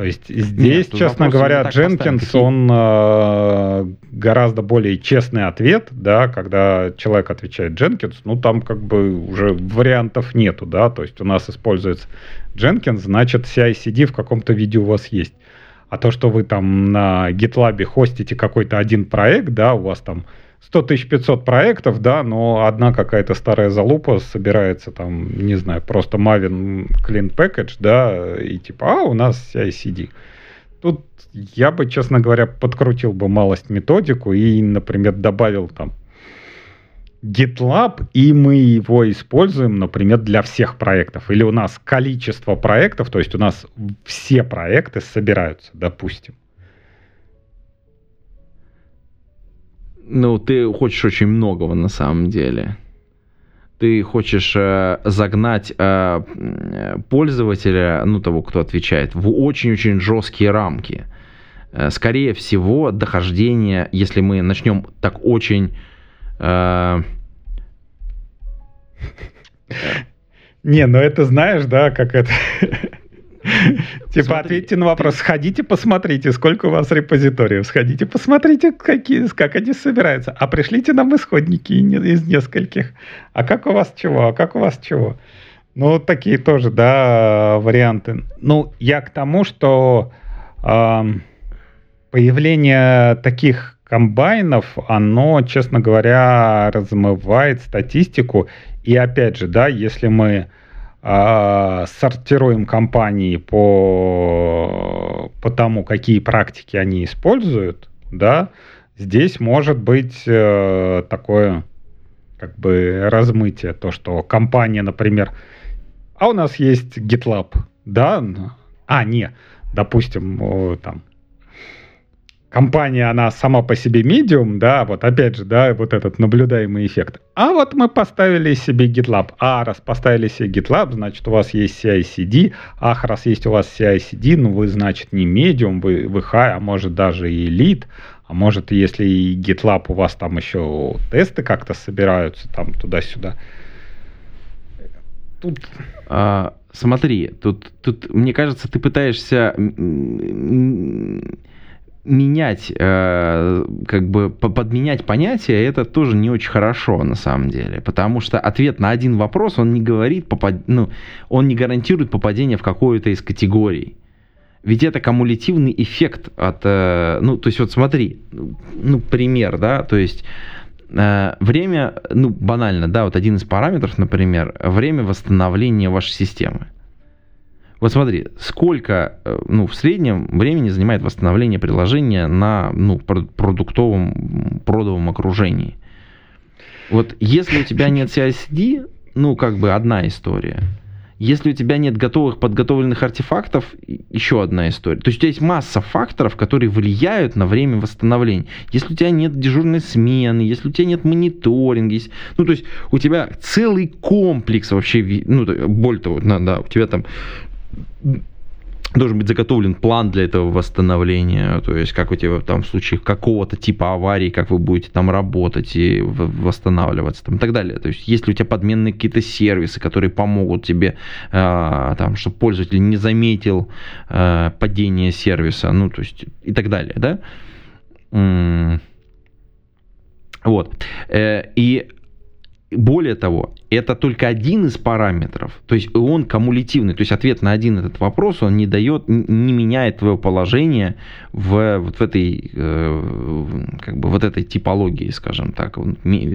S3: То есть здесь, Нет, честно говоря, Дженкинс, он э, гораздо более честный ответ, да, когда человек отвечает Дженкинс, ну там как бы уже вариантов нету, да, то есть у нас используется Jenkins, значит CI-CD в каком-то виде у вас есть. А то, что вы там на GitLab хостите какой-то один проект, да, у вас там 100 500 проектов, да, но одна какая-то старая залупа собирается там, не знаю, просто Maven Clean Package, да, и типа, а, у нас CI-CD. Тут я бы, честно говоря, подкрутил бы малость методику и, например, добавил там GitLab, и мы его используем, например, для всех проектов. Или у нас количество проектов, то есть у нас все проекты собираются, допустим.
S2: Ну, ты хочешь очень многого на самом деле. Ты хочешь э, загнать э, пользователя, ну, того, кто отвечает, в очень-очень жесткие рамки. Э, скорее всего, дохождение, если мы начнем так очень... Э,
S3: не, ну это знаешь, да, как это... [laughs] Типа ответьте на вопрос, сходите посмотрите, сколько у вас репозиториев, сходите посмотрите, какие, как они собираются, а пришлите нам исходники из нескольких. А как у вас чего, а как у вас чего? Ну, такие тоже, да, варианты. Ну, я к тому, что э, появление таких комбайнов, оно, честно говоря, размывает статистику. И опять же, да, если мы сортируем компании по, по тому, какие практики они используют, да, здесь может быть э, такое как бы размытие, то, что компания, например, а у нас есть GitLab, да, а, не, допустим, там, компания, она сама по себе медиум, да, вот опять же, да, вот этот наблюдаемый эффект. А вот мы поставили себе GitLab. А, раз поставили себе GitLab, значит, у вас есть CI-CD. Ах, раз есть у вас CI-CD, ну вы, значит, не медиум, вы, вы high, а может даже и elite. А может, если и GitLab у вас там еще тесты как-то собираются там туда-сюда.
S2: Тут... А, смотри, тут, тут, мне кажется, ты пытаешься менять, э, как бы подменять понятия, это тоже не очень хорошо на самом деле, потому что ответ на один вопрос, он не говорит, попад... ну, он не гарантирует попадение в какую-то из категорий. Ведь это кумулятивный эффект от, э, ну, то есть вот смотри, ну, пример, да, то есть э, время, ну, банально, да, вот один из параметров, например, время восстановления вашей системы. Вот смотри, сколько э, ну, в среднем времени занимает восстановление приложения на ну, продуктовом, продовом окружении. Вот если у тебя нет CICD, ну, как бы одна история. Если у тебя нет готовых подготовленных артефактов, еще одна история. То есть у тебя есть масса факторов, которые влияют на время восстановления. Если у тебя нет дежурной смены, если у тебя нет мониторинга, есть, ну то есть у тебя целый комплекс вообще, ну более того, да, у тебя там должен быть заготовлен план для этого восстановления, то есть как у тебя там в случае какого-то типа аварии, как вы будете там работать и восстанавливаться там, и так далее. То есть если у тебя подменные какие-то сервисы, которые помогут тебе, э, там, чтобы пользователь не заметил э, падение сервиса, ну то есть и так далее, да. Вот. Э, и более того, это только один из параметров, то есть он кумулятивный, то есть ответ на один этот вопрос, он не дает, не меняет твое положение в вот в этой, э, как бы вот этой типологии, скажем так,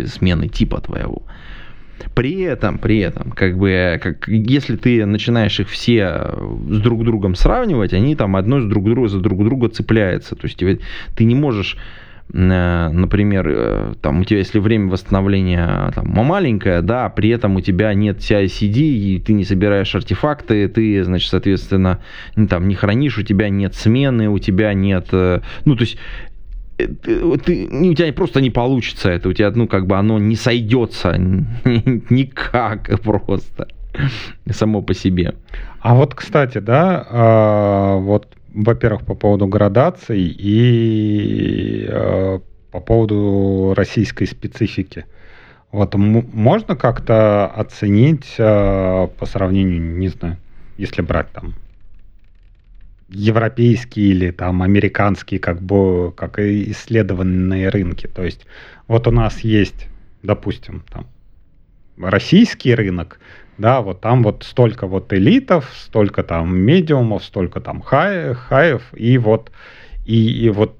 S2: смены типа твоего. При этом, при этом, как бы, как, если ты начинаешь их все с друг другом сравнивать, они там одно с друг друга за друг друга цепляются. То есть ты не можешь Э, например, э, там у тебя, если время восстановления там, маленькое, да, при этом у тебя нет CI-CD, и ты не собираешь артефакты, ты, значит, соответственно, там, не хранишь, у тебя нет смены, у тебя нет, э, ну, то есть ты, ты, у тебя просто не получится это, у тебя, ну, как бы оно не сойдется [laughs] никак просто [laughs] само по себе.
S3: А вот, кстати, да, а, вот во-первых, по поводу градаций и э, по поводу российской специфики. Вот можно как-то оценить э, по сравнению, не знаю, если брать там европейские или там американские как бы как исследованные рынки. То есть вот у нас есть, допустим, там российский рынок, да, вот там вот столько вот элитов, столько там медиумов, столько там хай, хаев, и вот, и, и вот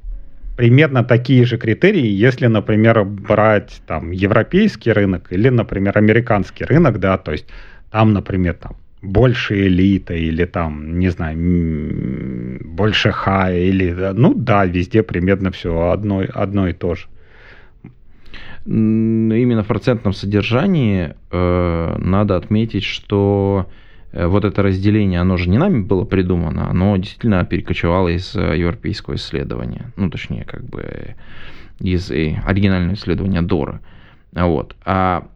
S3: примерно такие же критерии, если, например, брать там европейский рынок или, например, американский рынок, да, то есть там, например, там больше элита или там, не знаю, больше хая или, ну да, везде примерно все одно, одно и то же
S2: именно в процентном содержании э, надо отметить, что э, вот это разделение, оно же не нами было придумано, оно действительно перекочевало из э, европейского исследования, ну, точнее, как бы из оригинального исследования Дора. Вот. А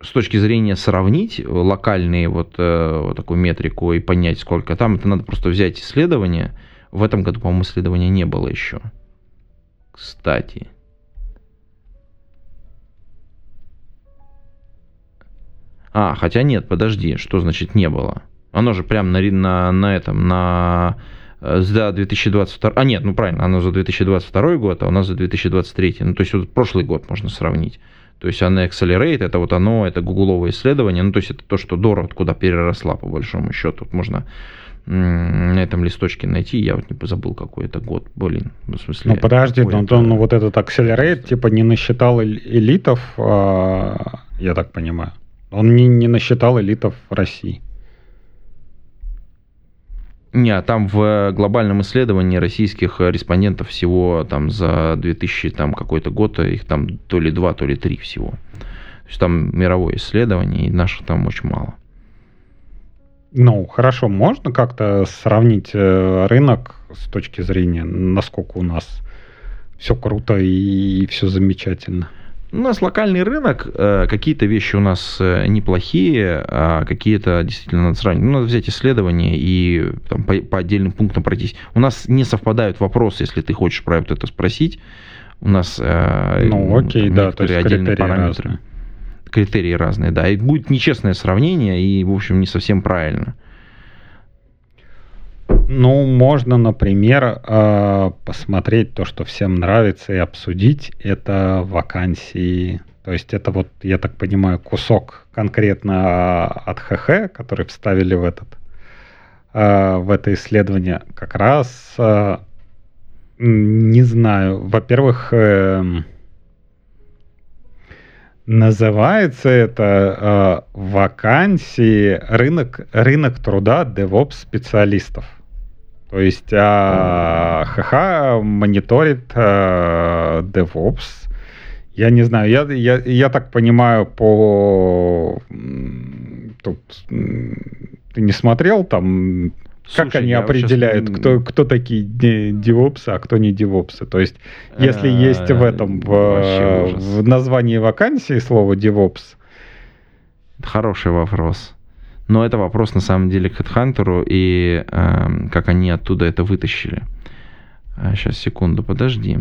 S2: с точки зрения сравнить локальные вот, вот такую метрику и понять, сколько там, это надо просто взять исследование. В этом году, по-моему, исследования не было еще. Кстати. А, хотя нет, подожди, что значит не было? Оно же прям на, на, на этом, на э, за 2022, а нет, ну правильно, оно за 2022 год, а у нас за 2023. Ну, то есть вот прошлый год можно сравнить. То есть она Accelerate, это вот оно, это гугловое исследование, ну то есть это то, что Дора куда переросла по большому счету. Тут можно на этом листочке найти, я вот не забыл какой это год, блин,
S3: в смысле. Ну подожди, ну, это... ну вот этот Accelerate типа не насчитал элитов, а, я так понимаю. Он не, не насчитал элитов России.
S2: Не, там в глобальном исследовании российских респондентов всего там за 2000 там какой-то год их там то ли два, то ли три всего. То есть там мировое исследование, и наших там очень мало.
S3: Ну, хорошо, можно как-то сравнить э, рынок с точки зрения, насколько у нас все круто и все замечательно?
S2: У нас локальный рынок, э, какие-то вещи у нас э, неплохие, а какие-то действительно надо сравнить. Ну, надо взять исследования и там, по, по отдельным пунктам пройтись. У нас не совпадают вопросы, если ты хочешь про это спросить. У нас
S3: э, ну, окей, там, да, то есть отдельные параметры.
S2: Разные. Критерии разные, да. И будет нечестное сравнение, и, в общем, не совсем правильно.
S3: Ну, можно, например, э, посмотреть то, что всем нравится, и обсудить. Это вакансии. То есть это вот, я так понимаю, кусок конкретно от ХХ, который вставили в этот э, в это исследование. Как раз, не знаю, во-первых, называется это вакансии рынок, рынок труда DevOps специалистов. То есть а, ХХ мониторит а, DevOps. Я не знаю, я, я, я так понимаю по... Тут ты не смотрел там Слушай, как они определяют, сейчас... кто, кто такие девопсы, а кто не девопсы? То есть, если а, есть в этом, в, в названии вакансии слово девопс.
S2: Хороший вопрос. Но это вопрос на самом деле к HeadHunter и э, как они оттуда это вытащили. Сейчас, а, секунду, подожди.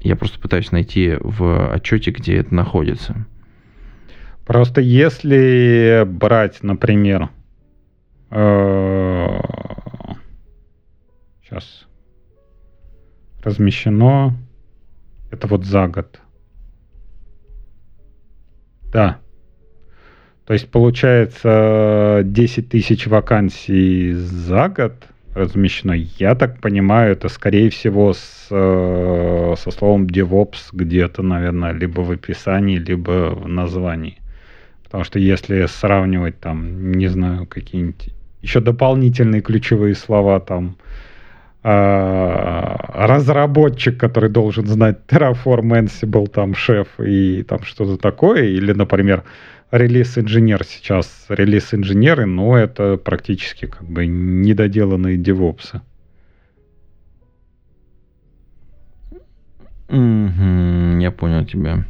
S2: Я просто пытаюсь найти в отчете, где это находится.
S3: Просто если брать, например, э, сейчас размещено, это вот за год. Да, то есть получается 10 тысяч вакансий за год размещено. Я так понимаю, это скорее всего с, э, со словом DevOps где-то, наверное, либо в описании, либо в названии. Потому что если сравнивать там, не знаю, какие-нибудь еще дополнительные ключевые слова там, э, разработчик, который должен знать Terraform, Ansible, там, шеф и там что-то такое, или, например, релиз-инженер сейчас, релиз-инженеры, но это практически как бы недоделанные девопсы.
S2: Угу, я понял тебя.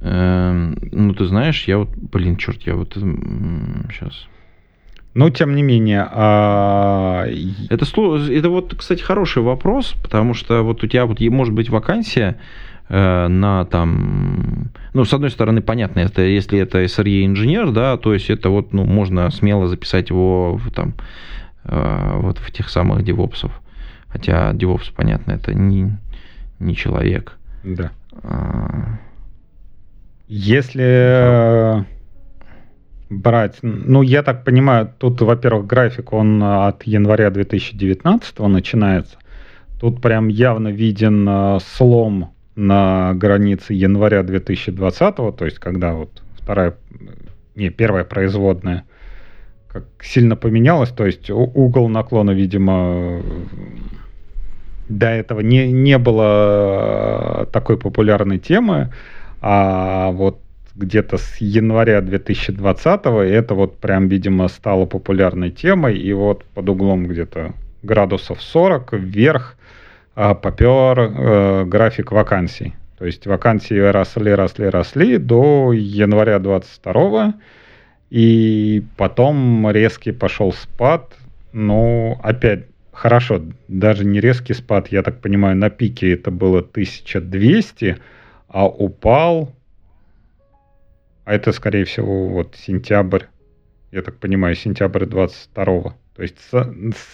S2: Эм, ну, ты знаешь, я вот, блин, черт, я вот сейчас.
S3: Но тем не менее, а...
S2: это, это вот, кстати, хороший вопрос, потому что вот у тебя вот может быть вакансия, на там, ну, с одной стороны, понятно, это, если это SRE инженер, да, то есть это вот, ну, можно смело записать его в, там, э, вот в тех самых девопсов. Хотя девопс, понятно, это не, не человек.
S3: Да. А... Если да. брать, ну, я так понимаю, тут, во-первых, график, он от января 2019 начинается. Тут прям явно виден э, слом на границе января 2020, то есть когда вот вторая, не, первая производная, как сильно поменялась, то есть угол наклона, видимо, до этого не, не было такой популярной темы, а вот где-то с января 2020 это вот прям, видимо, стало популярной темой, и вот под углом где-то градусов 40 вверх попер э, график вакансий. То есть вакансии росли, росли, росли до января 22 и потом резкий пошел спад. Но опять, хорошо, даже не резкий спад, я так понимаю, на пике это было 1200, а упал, а это, скорее всего, вот сентябрь, я так понимаю, сентябрь 22 То есть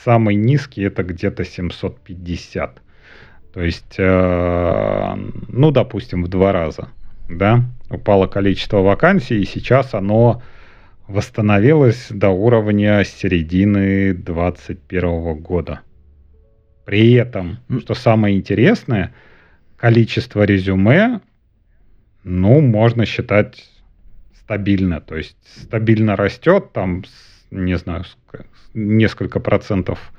S3: самый низкий это где-то 750. То есть, э, ну, допустим, в два раза, да, упало количество вакансий, и сейчас оно восстановилось до уровня середины 2021 года. При этом, что самое интересное, количество резюме, ну, можно считать стабильно. То есть стабильно растет, там, не знаю, несколько процентов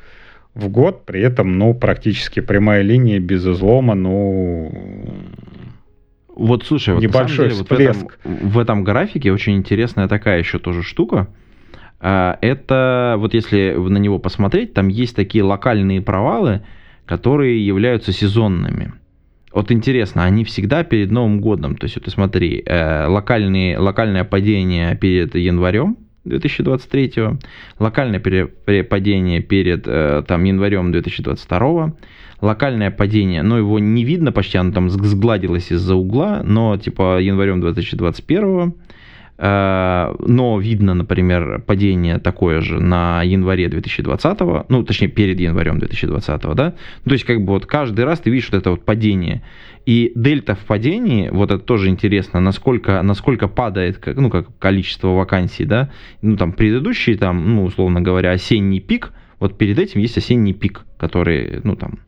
S3: в год, при этом, ну, практически прямая линия без излома, ну...
S2: Вот слушай, вот небольшой деле, всплеск. Вот в, этом, в этом графике очень интересная такая еще тоже штука. А, это, вот если на него посмотреть, там есть такие локальные провалы, которые являются сезонными. Вот интересно, они всегда перед Новым годом. То есть, вот ты смотри, э, локальные, локальное падение перед январем, 2023, локальное падение перед э, там, январем 2022, локальное падение, но его не видно почти, оно там сгладилось из-за угла, но типа январем 2021, э, но видно, например, падение такое же на январе 2020, ну, точнее, перед январем 2020, да, то есть, как бы вот каждый раз ты видишь вот это вот падение, и дельта в падении, вот это тоже интересно, насколько, насколько падает ну, как количество вакансий, да, ну там предыдущий, там, ну, условно говоря, осенний пик, вот перед этим есть осенний пик, который, ну там,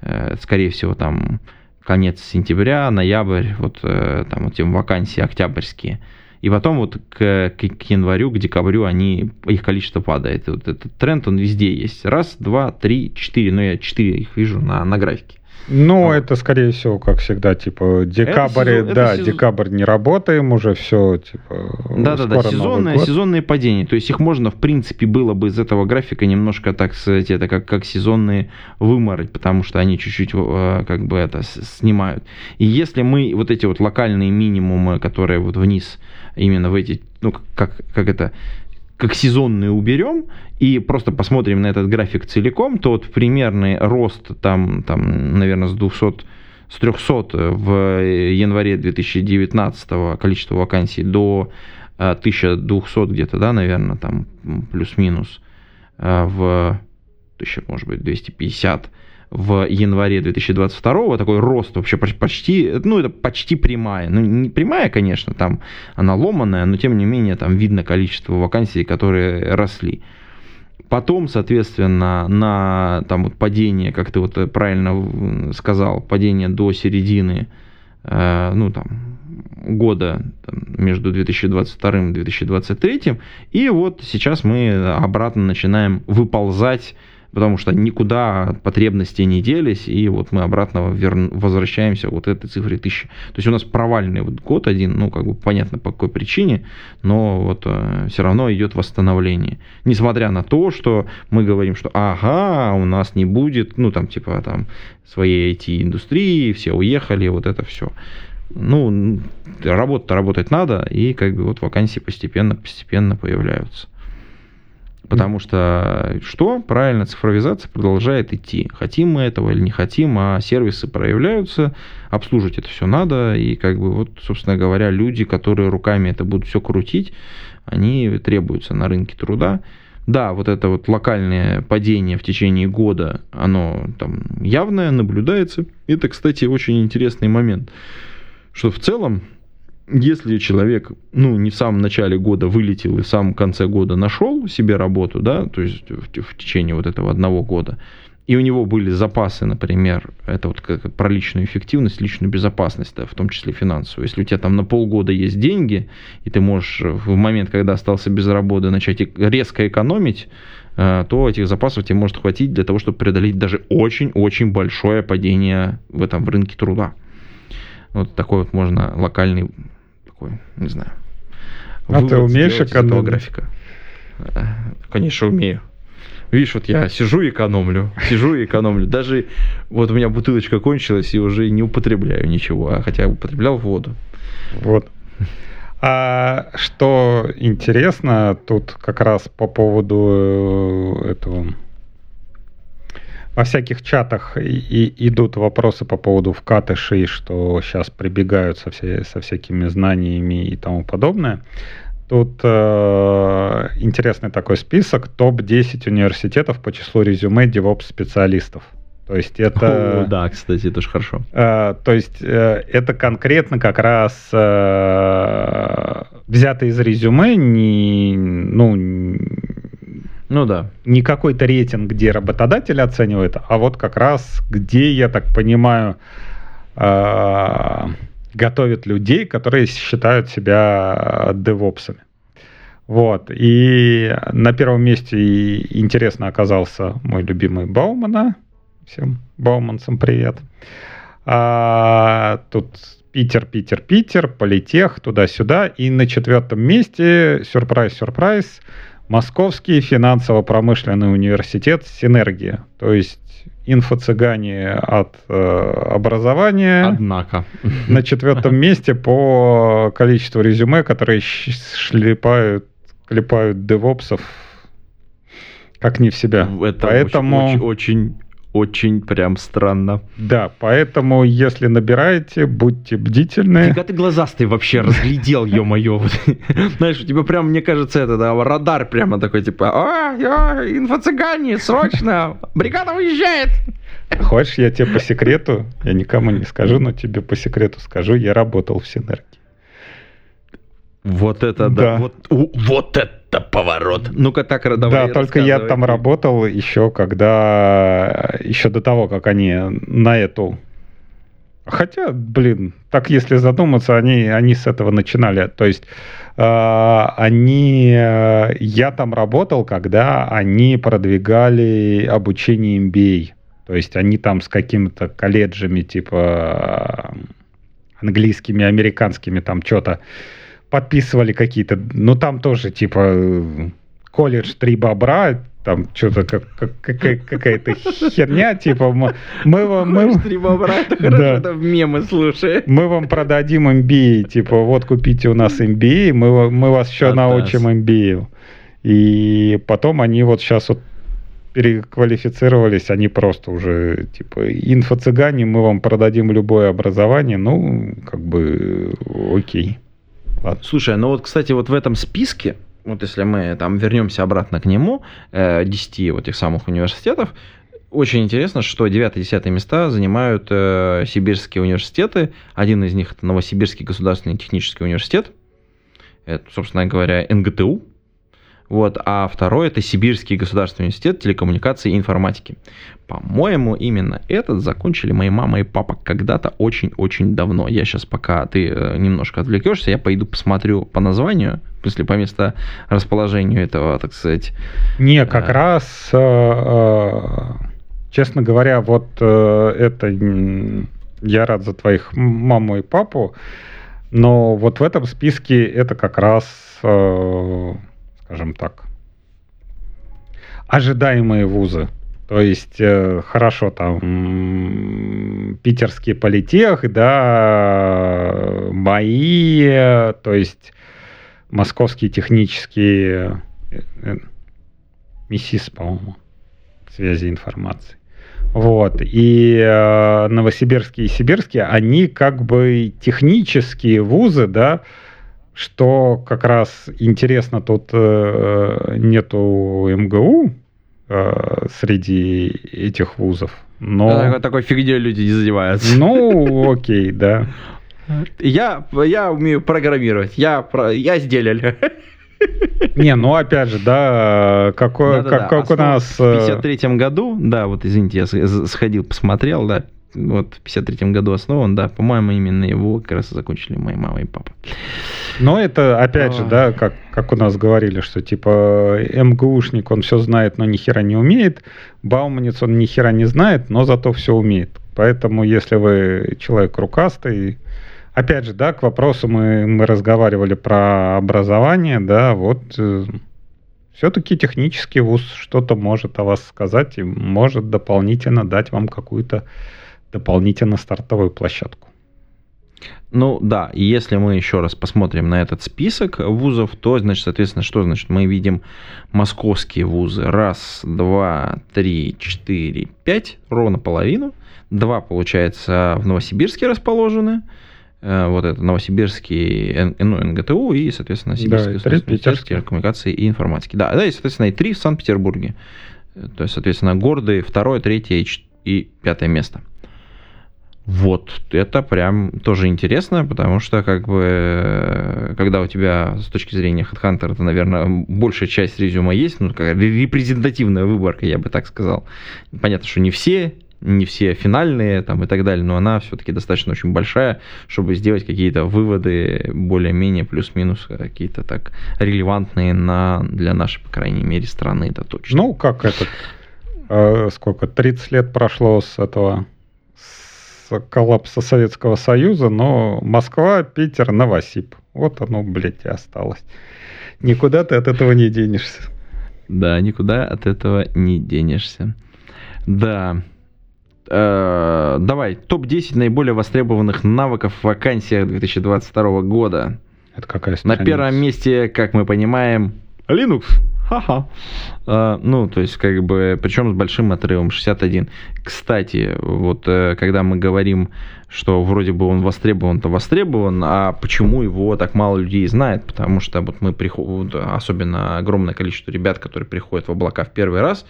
S2: э, скорее всего, там конец сентября, ноябрь, вот э, там вот тем вакансии октябрьские. И потом вот к, к, к январю, к декабрю они, их количество падает. И вот этот тренд, он везде есть. Раз, два, три, четыре. Ну, я четыре их вижу на, на графике.
S3: Ну, вот. это, скорее всего, как всегда, типа, декабрь, сезон, да, сезон... декабрь не работаем уже, все, типа,
S2: Да-да-да, сезонные, сезонные падения, то есть их можно, в принципе, было бы из этого графика немножко, так сказать, это как, как сезонные вымороть, потому что они чуть-чуть, э, как бы, это снимают. И если мы вот эти вот локальные минимумы, которые вот вниз, именно в эти, ну, как, как это, как сезонные уберем и просто посмотрим на этот график целиком, то вот примерный рост там, там наверное, с 200 с 300 в январе 2019 количество вакансий до 1200 э, где-то, да, наверное, там плюс-минус э, в 1000, может быть, 250 в январе 2022 такой рост вообще почти, ну это почти прямая, ну не прямая, конечно, там она ломаная, но тем не менее там видно количество вакансий, которые росли. Потом, соответственно, на там вот падение, как ты вот правильно сказал, падение до середины, э, ну там года там, между 2022 и 2023, и вот сейчас мы обратно начинаем выползать потому что никуда потребности не делись, и вот мы обратно вер... возвращаемся вот этой цифре 1000. То есть у нас провальный вот год один, ну, как бы понятно по какой причине, но вот э, все равно идет восстановление. Несмотря на то, что мы говорим, что ага, у нас не будет, ну, там, типа, там, своей IT-индустрии, все уехали, вот это все. Ну, работа-то работать надо, и как бы вот вакансии постепенно-постепенно появляются. Потому что что? Правильно, цифровизация продолжает идти. Хотим мы этого или не хотим, а сервисы проявляются, обслуживать это все надо. И как бы вот, собственно говоря, люди, которые руками это будут все крутить, они требуются на рынке труда. Да, вот это вот локальное падение в течение года, оно там явное, наблюдается. Это, кстати, очень интересный момент, что в целом если человек, ну, не в самом начале года вылетел и в самом конце года нашел себе работу, да, то есть в, в течение вот этого одного года, и у него были запасы, например, это вот как про личную эффективность, личную безопасность, да, в том числе финансовую. Если у тебя там на полгода есть деньги, и ты можешь в момент, когда остался без работы, начать резко экономить, э, то этих запасов тебе может хватить для того, чтобы преодолеть даже очень-очень большое падение в этом в рынке труда. Вот такой вот можно локальный такой, не знаю.
S3: А ты умеешь экономить?
S2: графика. Э, конечно, умею. Видишь, вот я сижу и экономлю, сижу и экономлю. Даже вот у меня бутылочка кончилась, и уже не употребляю ничего, а хотя употреблял воду.
S3: Вот. А что интересно, тут как раз по поводу э, этого во всяких чатах и, и идут вопросы по поводу вкатышей, что сейчас прибегают со, все, со всякими знаниями и тому подобное. Тут э, интересный такой список топ-10 университетов по числу резюме DevOps-специалистов. То есть это...
S2: О, да, кстати, это же хорошо.
S3: Э, то есть э, это конкретно как раз э, взято из резюме, не, ну,
S2: ну да.
S3: Не какой-то рейтинг, где работодатель оценивает, а вот как раз где, я так понимаю, э, готовят людей, которые считают себя девопсами. Вот. И на первом месте интересно оказался мой любимый Баумана. Всем Бауманцам привет. А, тут Питер, Питер, Питер, Политех, туда-сюда. И на четвертом месте, сюрприз, сюрприз, Московский финансово-промышленный университет «Синергия». То есть инфо-цыгане от э, образования.
S2: Однако.
S3: На четвертом [laughs] месте по количеству резюме, которые шлепают, клепают девопсов как не в себя.
S2: Это Поэтому... очень, очень, очень прям странно.
S3: Да, поэтому, если набираете, будьте бдительны.
S2: Когда ты глазастый вообще разглядел, [laughs] ё-моё. Знаешь, у тебя прям, мне кажется, это, да, радар прямо такой, типа, а, инфо-цыгане, срочно, бригада уезжает.
S3: Хочешь, я тебе по секрету, я никому не скажу, но тебе по секрету скажу, я работал в Синергии.
S2: Вот это да, да. Вот, вот это это поворот.
S3: Ну-ка так давай Да, только я там работал еще когда, еще до того, как они на эту Хотя, блин, так если задуматься, они, они с этого начинали. То есть э, они, я там работал, когда они продвигали обучение MBA. То есть они там с какими-то колледжами, типа английскими, американскими, там что-то подписывали какие-то, ну там тоже типа колледж три бобра, там что-то как, как, какая-то херня, типа мы, мы вам... Мы,
S2: три бобра, [laughs] это хорошо, да. в мемы, слушай.
S3: Мы вам продадим MBA, типа вот купите у нас MBA, мы, мы вас еще научим MBA. И потом они вот сейчас вот переквалифицировались, они просто уже типа инфо-цыгане, мы вам продадим любое образование, ну, как бы окей.
S2: Ладно. Слушай, ну вот, кстати, вот в этом списке, вот если мы там вернемся обратно к нему, э, 10 вот этих самых университетов, очень интересно, что 9-10 места занимают э, сибирские университеты. Один из них это Новосибирский государственный технический университет. Это, собственно говоря, НГТУ. Вот, а второй это Сибирский государственный университет телекоммуникации и информатики. По-моему, именно этот закончили мои мама и папа когда-то очень-очень давно. Я сейчас, пока ты э, немножко отвлекешься, я пойду посмотрю по названию, в смысле, по место расположению этого, так сказать.
S3: Не, как а... раз, э, честно говоря, вот это я рад за твоих маму и папу, но вот в этом списке это как раз скажем так, ожидаемые вузы. То есть, э, хорошо, там, питерский политех, да, мои, то есть, московские технические, э, э, МИСИС, по-моему, связи информации. Вот. И э, новосибирские и сибирские, они как бы технические вузы, да, что как раз интересно, тут э, нету МГУ э, среди этих вузов. Но...
S2: А, такой фигней люди не занимаются.
S3: Ну, окей, да.
S2: Я, я умею программировать, я, я сделал.
S3: Не, ну опять же, да, какой, да, да, как, да. как у нас...
S2: В 53 году, да, вот извините, я сходил, посмотрел, да, вот в 53 году основан, да, по-моему, именно его как раз закончили мои мама и папа.
S3: Но это, опять же, да, как, как у нас говорили, что типа МГУшник, он все знает, но ни хера не умеет, Бауманец, он ни хера не знает, но зато все умеет. Поэтому, если вы человек рукастый, опять же, да, к вопросу мы, мы разговаривали про образование, да, вот э, все-таки технический вуз что-то может о вас сказать и может дополнительно дать вам какую-то дополнительно стартовую площадку.
S2: Ну да, и если мы еще раз посмотрим на этот список вузов, то, значит, соответственно, что значит? Мы видим московские вузы. Раз, два, три, четыре, пять, ровно половину. Два, получается, в Новосибирске расположены. Э, вот это Новосибирский ну, НГТУ и, соответственно, Сибирский да, университет коммуникации и информатики. Да, да, и, соответственно, и три в Санкт-Петербурге. Э, то есть, соответственно, гордые второе, третье и пятое место. Вот, это прям тоже интересно, потому что, как бы, когда у тебя с точки зрения HeadHunter, это, наверное, большая часть резюма есть, ну, такая репрезентативная выборка, я бы так сказал. Понятно, что не все, не все финальные там и так далее, но она все-таки достаточно очень большая, чтобы сделать какие-то выводы более-менее плюс-минус какие-то так релевантные на, для нашей, по крайней мере, страны, это точно.
S3: Ну, как это, э, сколько, 30 лет прошло с этого коллапса Советского Союза, но Москва, Питер, Новосиб. Вот оно, блядь, и осталось. Никуда ты от этого не денешься.
S2: Да, никуда от этого не денешься. Да. Э, давай, топ-10 наиболее востребованных навыков в вакансиях 2022 года.
S3: Это какая
S2: страница? На первом месте, как мы понимаем, Linux. Ха-ха. А, ну, то есть, как бы, причем с большим отрывом, 61. Кстати, вот э, когда мы говорим, что вроде бы он востребован, то востребован, а почему его так мало людей знает? Потому что вот мы приходим, особенно огромное количество ребят, которые приходят в облака в первый раз,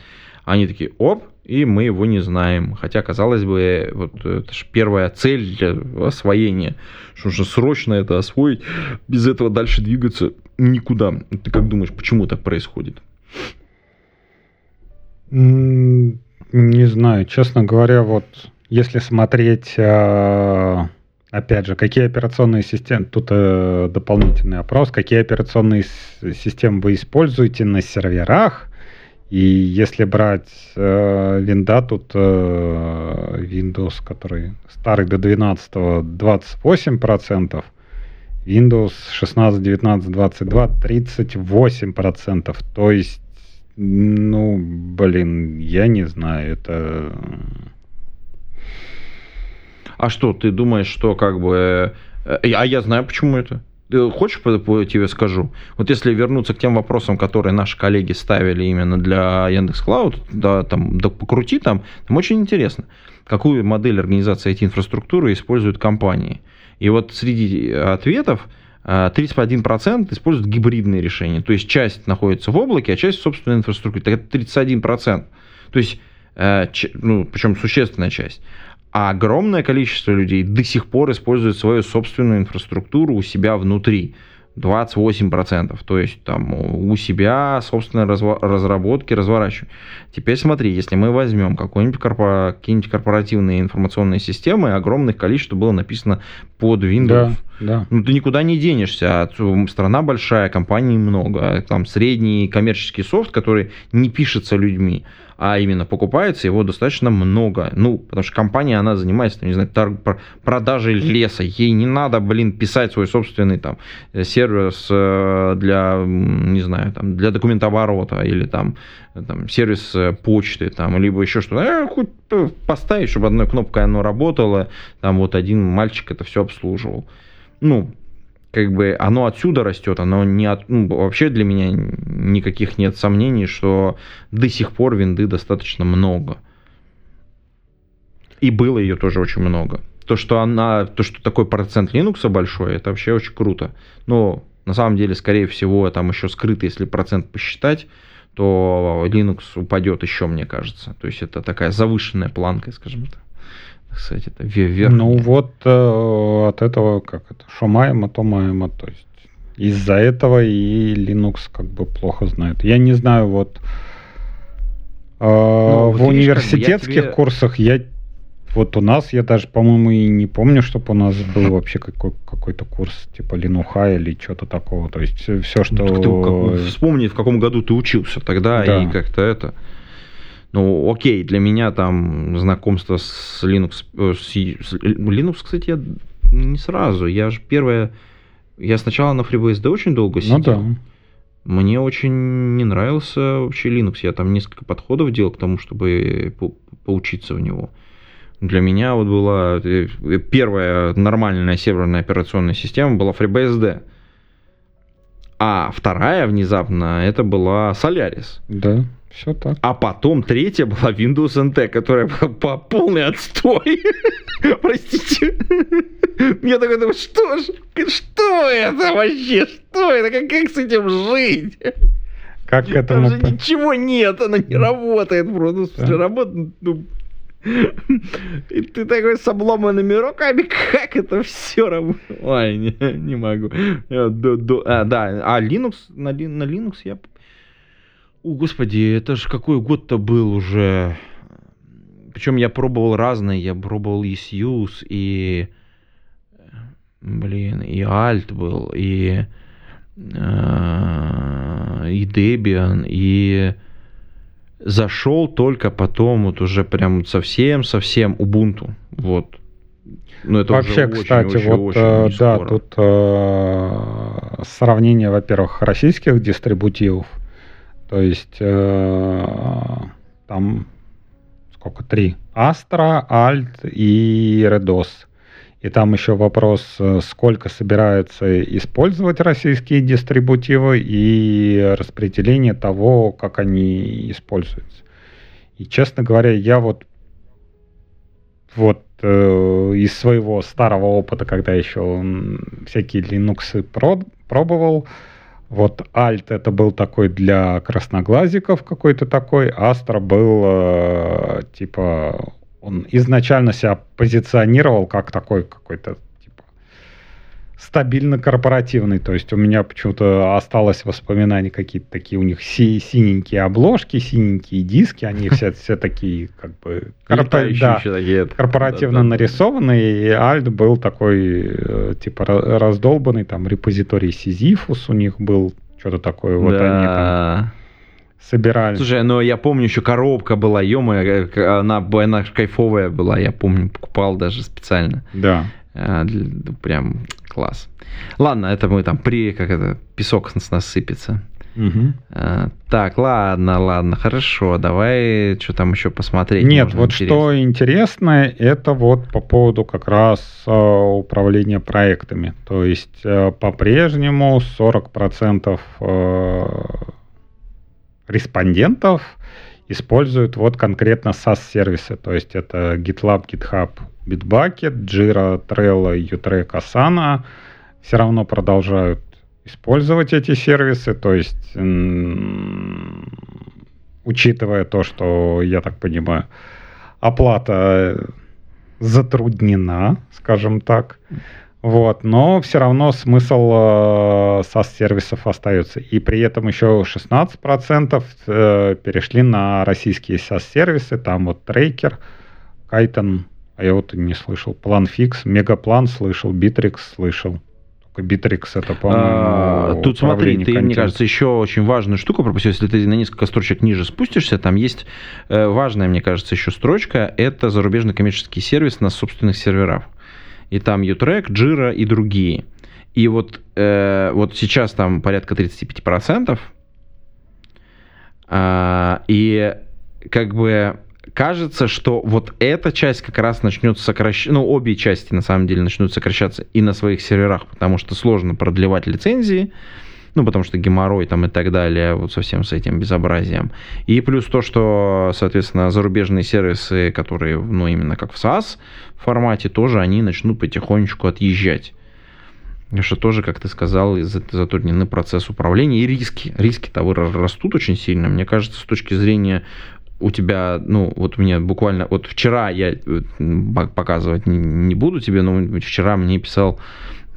S2: они такие, оп, и мы его не знаем. Хотя, казалось бы, вот это же первая цель для освоения, что нужно срочно это освоить, без этого дальше двигаться никуда. Ты как думаешь, почему так происходит?
S3: Не знаю, честно говоря, вот если смотреть, а, опять же, какие операционные системы, тут э, дополнительный опрос, какие операционные системы вы используете на серверах, и если брать э, винда, тут э, Windows, который старый до 12, 28%, Windows 16, 19, 22, 38%. То есть, ну, блин, я не знаю, это...
S2: А что, ты думаешь, что как бы... Э, а я знаю, почему это. Хочешь, по тебе скажу? Вот если вернуться к тем вопросам, которые наши коллеги ставили именно для Яндекс Клауд, да, там, да покрути там, там очень интересно, какую модель организации IT-инфраструктуры используют компании. И вот среди ответов 31% э, используют гибридные решения. То есть часть находится в облаке, а часть в собственной инфраструктуре. Это 31%. То есть, э, ну, причем существенная часть. А огромное количество людей до сих пор используют свою собственную инфраструктуру у себя внутри. 28%. То есть там у себя собственные разработки разворачиваем. Теперь смотри, если мы возьмем какой-нибудь корпора... какие-нибудь корпоративные информационные системы, огромное количество было написано под Windows. Да, да. Ну, ты никуда не денешься. А страна большая, компаний много. Там средний коммерческий софт, который не пишется людьми а именно покупается его достаточно много. Ну, потому что компания, она занимается, не знаю, торг, продажей леса. Ей не надо, блин, писать свой собственный там сервис э, для, не знаю, там, для документооборота или там, там сервис э, почты, там, либо еще что-то. Э, хоть поставить, чтобы одной кнопкой оно работало, там вот один мальчик это все обслуживал. Ну, как бы оно отсюда растет, оно не от, ну, вообще для меня никаких нет сомнений, что до сих пор винды достаточно много. И было ее тоже очень много. То, что она, то, что такой процент Linux большой, это вообще очень круто. Но на самом деле, скорее всего, там еще скрыто, если процент посчитать, то Linux упадет еще, мне кажется. То есть это такая завышенная планка, скажем так
S3: кстати, это вверх. Ну вот э, от этого, как это, что маемо, то маемо. То есть из-за этого и Linux как бы плохо знает. Я не знаю, вот э, ну, в вот университетских я тебе... курсах я вот у нас, я даже, по-моему, и не помню, чтобы у нас был вообще какой- какой-то курс типа Линуха или что-то такого. То есть все, что... Ну,
S2: ты, как, вспомни, в каком году ты учился тогда, да. и как-то это... Ну, окей, для меня там знакомство с Linux... Э, с, с, Linux, кстати, я не сразу. Я же первое... Я сначала на FreeBSD очень долго сидел. Ну да. Мне очень не нравился вообще Linux. Я там несколько подходов делал к тому, чтобы по поучиться в него. Для меня вот была э, первая нормальная серверная операционная система была FreeBSD. А вторая внезапно это была Solaris.
S3: Да. Все так.
S2: А потом третья была Windows NT, которая по полный отстой. [laughs] Простите. Я такой думаю, что ж, что это вообще? Что это? Как, как с этим жить?
S3: Как к этому...
S2: Там же ничего нет, она не работает просто. Ну, смысле, работает, ну, и ты такой с обломанными руками, как это все работает? Ой, не, не могу. А, да, а Linux, на, на Linux я о, господи, это же какой год-то был уже. Причем я пробовал разные. Я пробовал и Сьюз, и... Блин, и Альт был, и... Э, и Debian, и зашел только потом вот уже прям совсем-совсем Ubuntu. Вот.
S3: Но это Вообще, уже кстати, очень, вот очень, очень э, да, скоро. тут э, сравнение, во-первых, российских дистрибутивов то есть э, там сколько? Три. Astra, Alt и Redos. И там еще вопрос, э, сколько собираются использовать российские дистрибутивы и распределение того, как они используются. И, честно говоря, я вот вот э, из своего старого опыта, когда еще всякие Linux пробовал, вот Альт это был такой для красноглазиков какой-то такой, Астра был э, типа он изначально себя позиционировал как такой какой-то стабильно корпоративный. То есть у меня почему-то осталось воспоминания какие-то такие у них си синенькие обложки, синенькие диски, они [laughs] все, все такие как бы корпор... да, корпоративно да, да. нарисованные. И Альт был такой э, типа раздолбанный, там репозиторий Сизифус у них был, что-то такое. Вот да. они там собирали.
S2: Слушай, ну я помню, еще коробка была, ё она, она кайфовая была, я помню, покупал даже специально.
S3: Да.
S2: А, прям класс. Ладно, это мы там при, как это, песок с нас сыпется. Угу. А, так, ладно, ладно, хорошо. Давай что там еще посмотреть.
S3: Нет, вот интересно. что интересно, это вот по поводу как раз э, управления проектами. То есть э, по-прежнему 40% э, респондентов используют вот конкретно SaaS-сервисы. То есть это GitLab, GitHub, Bitbucket, Jira, Trello, Utrecht, Asana все равно продолжают использовать эти сервисы, то есть учитывая то, что, я так понимаю, оплата затруднена, скажем так, Вот, но все равно смысл э, SaaS-сервисов остается. И при этом еще 16% э, перешли на российские SaaS-сервисы. Там вот Tracker, Kaiton, а я вот не слышал, PlanFix, Мегаплан слышал, Bittrex слышал. Только Bittrex это, по-моему,
S2: а, Тут смотри, ты, контент. мне кажется, еще очень важную штуку пропустил. Если ты на несколько строчек ниже спустишься, там есть э, важная, мне кажется, еще строчка. Это зарубежный коммерческий сервис на собственных серверах и там Utrek, Jira и другие. И вот, э, вот сейчас там порядка 35%, э, и как бы кажется, что вот эта часть как раз начнет сокращаться, ну, обе части на самом деле начнут сокращаться и на своих серверах, потому что сложно продлевать лицензии, ну, потому что геморрой там и так далее, вот совсем с этим безобразием. И плюс то, что, соответственно, зарубежные сервисы, которые, ну, именно как в SaaS формате, тоже они начнут потихонечку отъезжать. Что тоже, как ты сказал, затруднены процесс управления и риски. Риски того растут очень сильно. Мне кажется, с точки зрения у тебя, ну, вот мне буквально, вот вчера я э, показывать не, не буду тебе, но вчера мне писал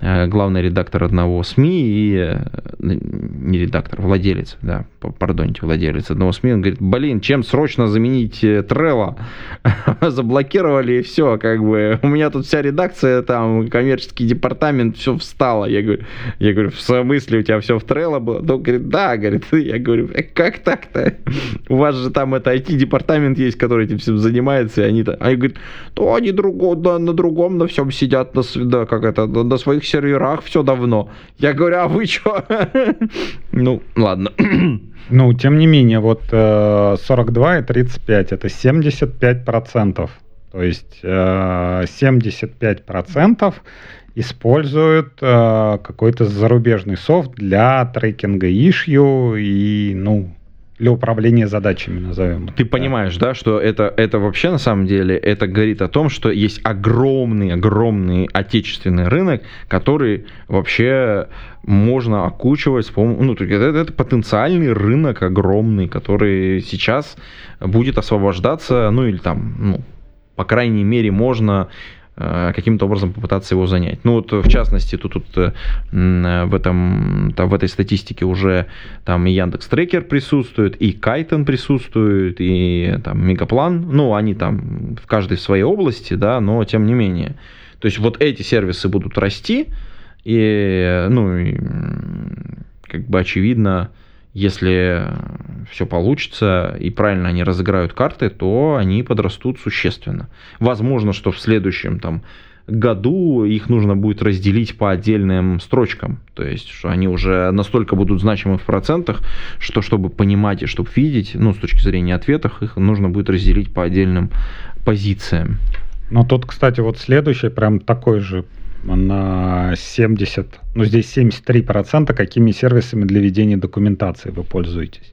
S2: главный редактор одного СМИ и э, не редактор, владелец, да, пардоните, владелец одного СМИ, он говорит, блин, чем срочно заменить э, Трелла? [laughs] Заблокировали и все, как бы, у меня тут вся редакция, там, коммерческий департамент, все встало. Я говорю, я говорю, в смысле, у тебя все в Трелло было? Ну, говорит, да, говорит, [laughs] я говорю, как так-то? У вас же там это IT-департамент есть, который этим всем занимается, и они то они говорят, то они друго, да, на другом, на всем сидят, на, да, как это, на своих серверах все давно. Я говорю, а вы что? [laughs] Ну, ладно. [clears throat]
S3: Ну, тем не менее, вот 42 э, и 35 это 75 процентов. То есть 75 э, процентов используют э, какой-то зарубежный софт для трекинга ишью и, ну, для управления задачами, назовем.
S2: Ты да. понимаешь, да, что это, это вообще на самом деле, это говорит о том, что есть огромный, огромный отечественный рынок, который вообще можно окучивать с помощью, ну, это, это потенциальный рынок огромный, который сейчас будет освобождаться, ну, или там, ну, по крайней мере, можно каким-то образом попытаться его занять. Ну вот в частности тут, тут э, в, этом, там, в этой статистике уже там и Яндекс Трекер присутствует, и Кайтон присутствует, и там Мегаплан, ну они там в каждой своей области, да, но тем не менее. То есть вот эти сервисы будут расти, и, ну, и, как бы очевидно, если все получится и правильно они разыграют карты, то они подрастут существенно. Возможно, что в следующем там году их нужно будет разделить по отдельным строчкам. То есть, что они уже настолько будут значимы в процентах, что чтобы понимать и чтобы видеть, ну, с точки зрения ответов, их нужно будет разделить по отдельным позициям.
S3: Но тут, кстати, вот следующий прям такой же на 70, ну здесь 73%, какими сервисами для ведения документации вы пользуетесь.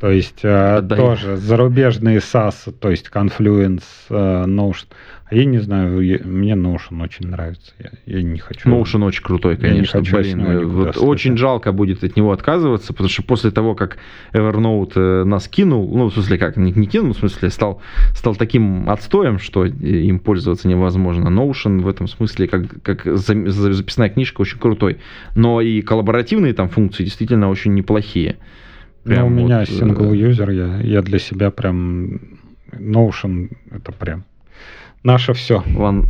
S3: То есть э, тоже зарубежные SaaS, то есть Confluence, э, Notion. А я не знаю, я, мне Notion очень нравится. Я, я не хочу.
S2: Notion очень крутой, конечно. Я не хочу Блин, вот очень жалко будет от него отказываться, потому что после того, как Evernote э, нас кинул, ну, в смысле, как, не, не кинул, в смысле, стал, стал таким отстоем, что им пользоваться невозможно. Notion в этом смысле, как, как записная книжка, очень крутой. Но и коллаборативные там функции действительно очень неплохие.
S3: Прям ну, у меня вот, э, user, я, я для себя прям Notion это прям наше все.
S2: Ван...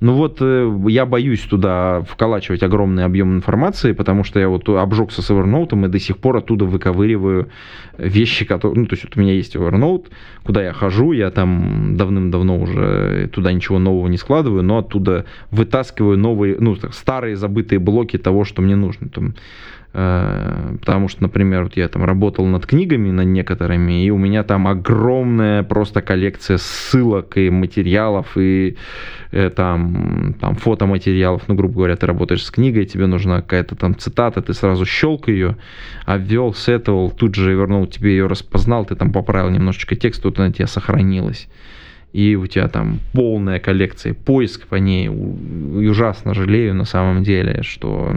S2: Ну вот э, я боюсь туда вколачивать огромный объем информации, потому что я вот обжегся с Evernote и до сих пор оттуда выковыриваю вещи, которые... Ну, то есть вот у меня есть Evernote, куда я хожу, я там давным-давно уже туда ничего нового не складываю, но оттуда вытаскиваю новые, ну, старые забытые блоки того, что мне нужно. Там потому что, например, вот я там работал над книгами, над некоторыми, и у меня там огромная просто коллекция ссылок и материалов, и э, там, там фотоматериалов, ну, грубо говоря, ты работаешь с книгой, тебе нужна какая-то там цитата, ты сразу щелк ее, обвел, сетовал, тут же вернул, тебе ее распознал, ты там поправил немножечко текст, тут она у тебя сохранилась. И у тебя там полная коллекция, поиск по ней, ужасно жалею на самом деле, что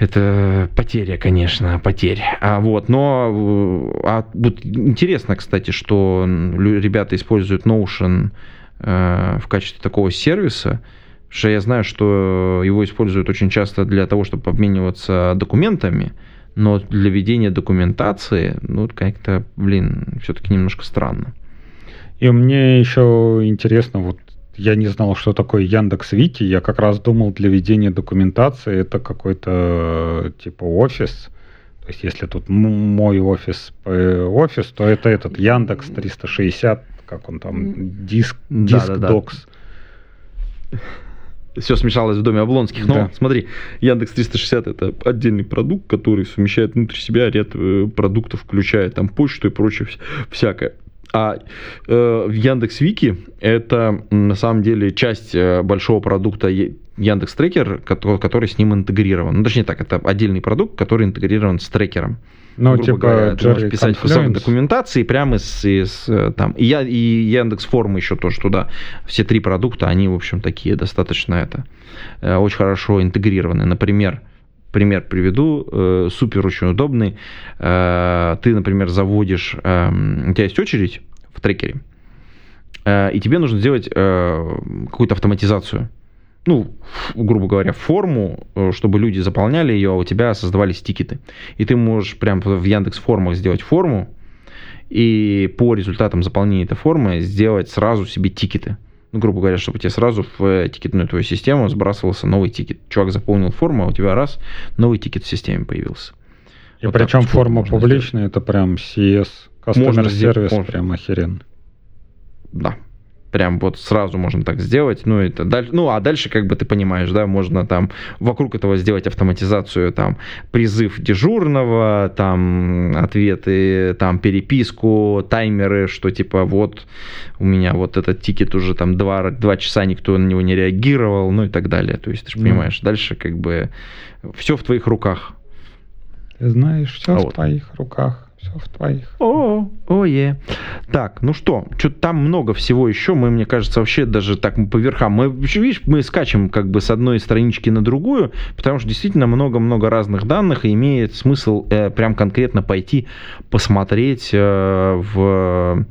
S2: это потеря, конечно, потерь. А вот, но а, вот интересно, кстати, что ребята используют Notion э, в качестве такого сервиса, что я знаю, что его используют очень часто для того, чтобы обмениваться документами, но для ведения документации, ну, как-то, блин, все-таки немножко странно.
S3: И мне еще интересно, вот я не знал, что такое Яндекс Вики. Я как раз думал, для ведения документации это какой-то типа офис. То есть, если тут мой офис офис, то это этот Яндекс 360, как он там, диск, диск да, да, докс.
S2: Да все смешалось в доме Облонских. Но да. смотри, Яндекс 360 это отдельный продукт, который совмещает внутри себя ряд э, продуктов, включая там почту и прочее всякое. А э, в Яндекс Вики это на самом деле часть э, большого продукта Яндекс Трекер, который, который с ним интегрирован. Ну, точнее так, это отдельный продукт, который интегрирован с трекером.
S3: Ну, грубо типа говоря, ты можешь
S2: писать в документации прямо из, из э, там. И, я, и Яндекс Формы еще тоже туда. Все три продукта, они, в общем, такие достаточно это э, очень хорошо интегрированы. Например, пример приведу, э, супер очень удобный. Э, ты, например, заводишь, э, у тебя есть очередь в трекере, э, и тебе нужно сделать э, какую-то автоматизацию ну, грубо говоря, форму, э, чтобы люди заполняли ее, а у тебя создавались тикеты. И ты можешь прям в Яндекс формах сделать форму, и по результатам заполнения этой формы сделать сразу себе тикеты. Ну, грубо говоря, чтобы тебе сразу в тикетную твою систему сбрасывался новый тикет. Чувак заполнил форму, а у тебя раз, новый тикет в системе появился.
S3: И вот причем форма публичная, это прям CS, Customer Service, прям охеренно.
S2: Да, прям вот сразу можно так сделать. Ну, это дальше, ну, а дальше, как бы ты понимаешь, да, можно там вокруг этого сделать автоматизацию, там, призыв дежурного, там, ответы, там, переписку, таймеры, что типа вот у меня вот этот тикет уже там два, два часа никто на него не реагировал, ну и так далее. То есть, ты же понимаешь, mm. дальше как бы все в твоих руках.
S3: Ты знаешь, все а в вот. твоих руках все в твоих.
S2: О, о, е. Так, ну что, что-то там много всего еще. Мы, мне кажется, вообще даже так по верхам. Мы, видишь, мы скачем как бы с одной странички на другую, потому что действительно много-много разных данных, и имеет смысл э, прям конкретно пойти посмотреть э, в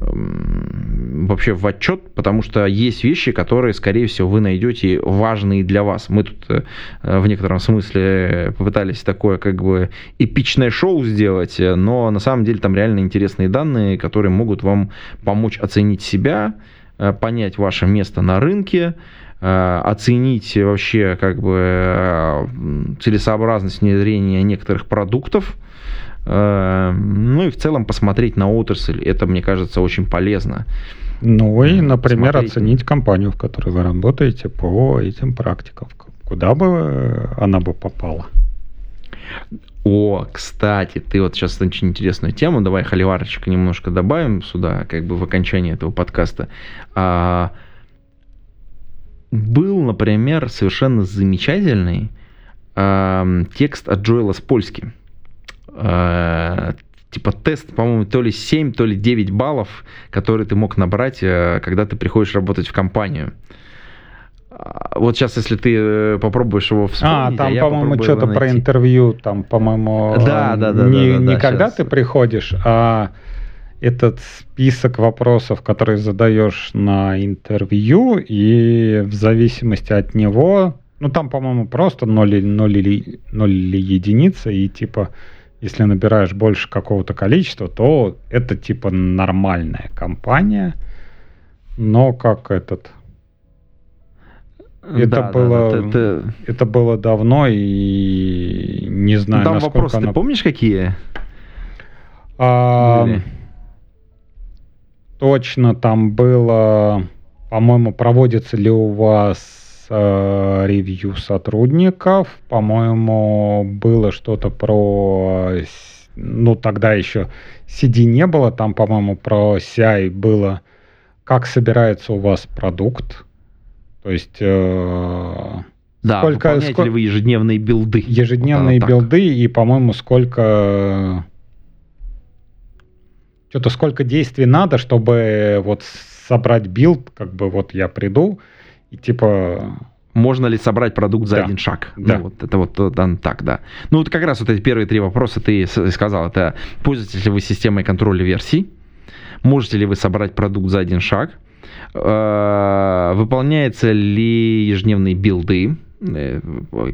S2: вообще в отчет, потому что есть вещи, которые, скорее всего, вы найдете важные для вас. Мы тут э, в некотором смысле попытались такое как бы эпичное шоу сделать, но на самом деле там реально интересные данные, которые могут вам помочь оценить себя, э, понять ваше место на рынке, э, оценить вообще как бы целесообразность внедрения некоторых продуктов, Эм, ну и в целом посмотреть на отрасль. Это, мне кажется, очень полезно.
S3: Ну и, например, Смотреть. оценить компанию, в которой вы работаете по этим практикам. Куда бы она бы попала?
S2: О, кстати, ты вот сейчас очень интересную тему, давай холиварочек немножко добавим сюда, как бы в окончании этого подкаста. А, был, например, совершенно замечательный а, текст от Джоэла Спольски э, типа тест, по-моему, то ли 7, то ли 9 баллов, которые ты мог набрать, э, когда ты приходишь работать в компанию. А, вот сейчас, если ты э, попробуешь его
S3: вспомнить... А, там, а по-моему, что-то про интервью, там, по-моему... Да, да, да. Не, да, да, не да, когда сейчас. ты приходишь, а этот список вопросов, которые задаешь на интервью, и в зависимости от него, ну там, по-моему, просто 0, 0, 0, 0 или единица, и типа если набираешь больше какого-то количества, то это типа нормальная компания, но как этот... Это да, было, да, это... это было давно и не знаю,
S2: Там насколько вопросы, она... ты помнишь какие?
S3: А, точно, там было, по-моему, проводится ли у вас ревью сотрудников. По-моему, было что-то про... Ну, тогда еще CD не было. Там, по-моему, про CI было, как собирается у вас продукт. То есть... Э,
S2: да, сколько, сколько... ли вы ежедневные билды?
S3: Ежедневные вот билды и, по-моему, сколько... Что-то сколько действий надо, чтобы вот собрать билд, как бы вот я приду, и типа...
S2: Можно ли собрать продукт за да. один шаг? Да. Ну, вот это вот да, так, да. Ну, вот как раз вот эти первые три вопроса ты сказал. Это пользуетесь ли вы системой контроля версий? Можете ли вы собрать продукт за один шаг? Э, выполняются ли ежедневные билды, э,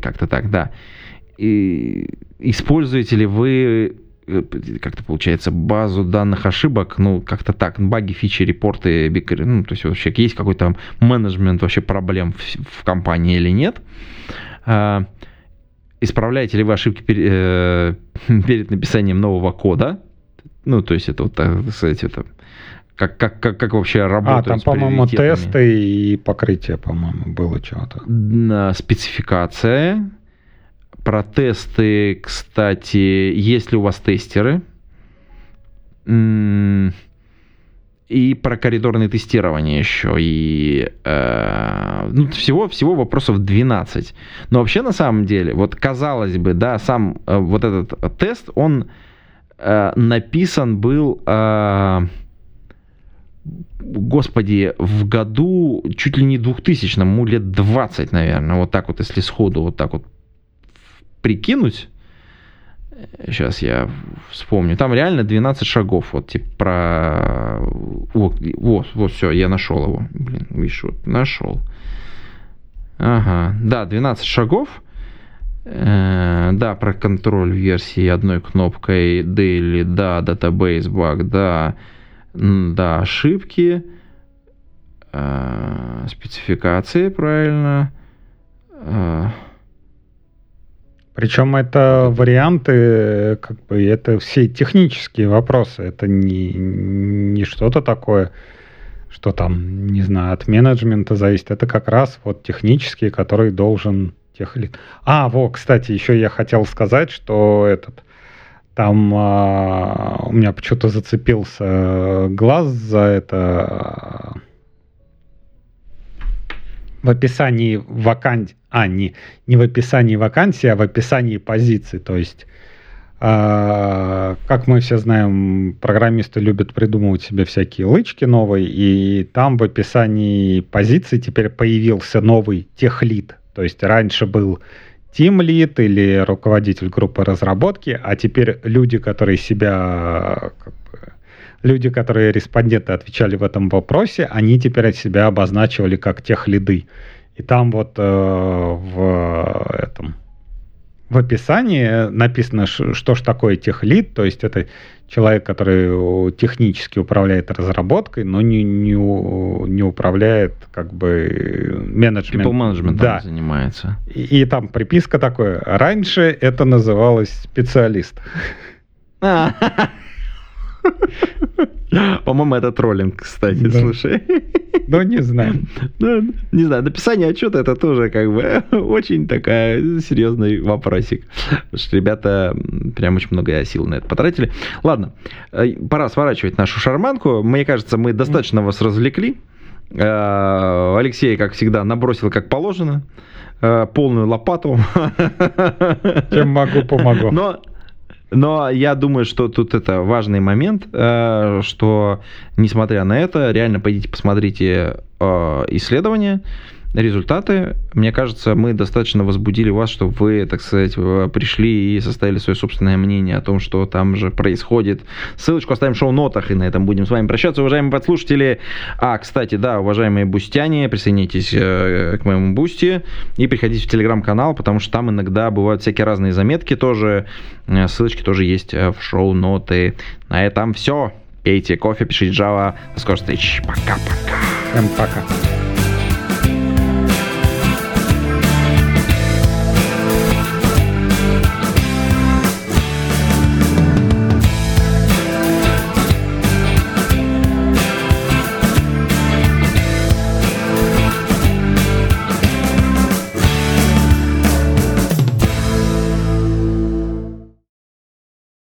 S2: как-то так, да. И используете ли вы э, как-то получается базу данных ошибок, ну как-то так, баги, фичи, репорты, ну то есть вообще есть какой-то менеджмент вообще проблем в, в компании или нет? Исправляете ли вы ошибки перед, [laughs] перед написанием нового кода? Ну то есть это вот, так сказать, это как, как, как, как вообще работает?
S3: А, там, по-моему, тесты и покрытие, по-моему, было что-то.
S2: Спецификация. Про тесты, кстати, есть ли у вас тестеры? И про коридорное тестирование еще. И э, ну, всего, всего вопросов 12. Но вообще, на самом деле, вот казалось бы, да, сам э, вот этот тест, он э, написан был... Э, господи, в году чуть ли не 2000, ему лет 20, наверное, вот так вот, если сходу вот так вот прикинуть, сейчас я вспомню, там реально 12 шагов, вот типа про... Вот, вот, вот все, я нашел его, блин, видишь, вот, нашел. Ага, да, 12 шагов, э, да, про контроль версии одной кнопкой daily, да, database баг, да, да, ошибки, э, спецификации, правильно. Э.
S3: Причем это варианты, как бы, это все технические вопросы. Это не, не что-то такое, что там, не знаю, от менеджмента зависит. Это как раз вот технические, которые должен техлит. А, вот, кстати, еще я хотел сказать, что этот там а, у меня почему-то зацепился глаз за это. В описании вакансии, а, не, не в описании вакансии, а в описании позиции. То есть, а, как мы все знаем, программисты любят придумывать себе всякие лычки новые, и там в описании позиции теперь появился новый техлит. То есть раньше был Team Lead или руководитель группы разработки, а теперь люди, которые себя люди, которые респонденты отвечали в этом вопросе, они теперь от себя обозначивали как тех лиды. И там вот э, в этом в описании написано, что ж такое техлид, то есть это человек, который технически управляет разработкой, но не, не, не управляет как бы менеджментом.
S2: People management да. занимается.
S3: И, и там приписка такое. Раньше это называлось специалист. [laughs] [laughs] [laughs] [gasps]
S2: По-моему, это троллинг, кстати, да. слушай. [laughs]
S3: Ну, не знаю. [laughs]
S2: Ну, не знаю, написание отчета это тоже как бы [laughs] очень такая серьезный вопросик. Потому что ребята прям очень много сил на это потратили. Ладно, э, пора сворачивать нашу шарманку. Мне кажется, мы достаточно вас развлекли. Э, Алексей, как всегда, набросил как положено э, полную лопату.
S3: Чем могу, помогу.
S2: Но но я думаю, что тут это важный момент, э, что несмотря на это, реально пойдите посмотрите э, исследования, результаты. Мне кажется, мы достаточно возбудили вас, чтобы вы, так сказать, э, пришли и составили свое собственное мнение о том, что там же происходит. Ссылочку оставим в шоу-нотах, и на этом будем с вами прощаться, уважаемые подслушатели. А, кстати, да, уважаемые бустяне, присоединяйтесь э, к моему бусти и приходите в телеграм-канал, потому что там иногда бывают всякие разные заметки тоже. Э, ссылочки тоже есть в шоу-ноты. На этом все. Пейте кофе, пишите Java. До скорой встречи. Пока-пока.
S3: Всем пока.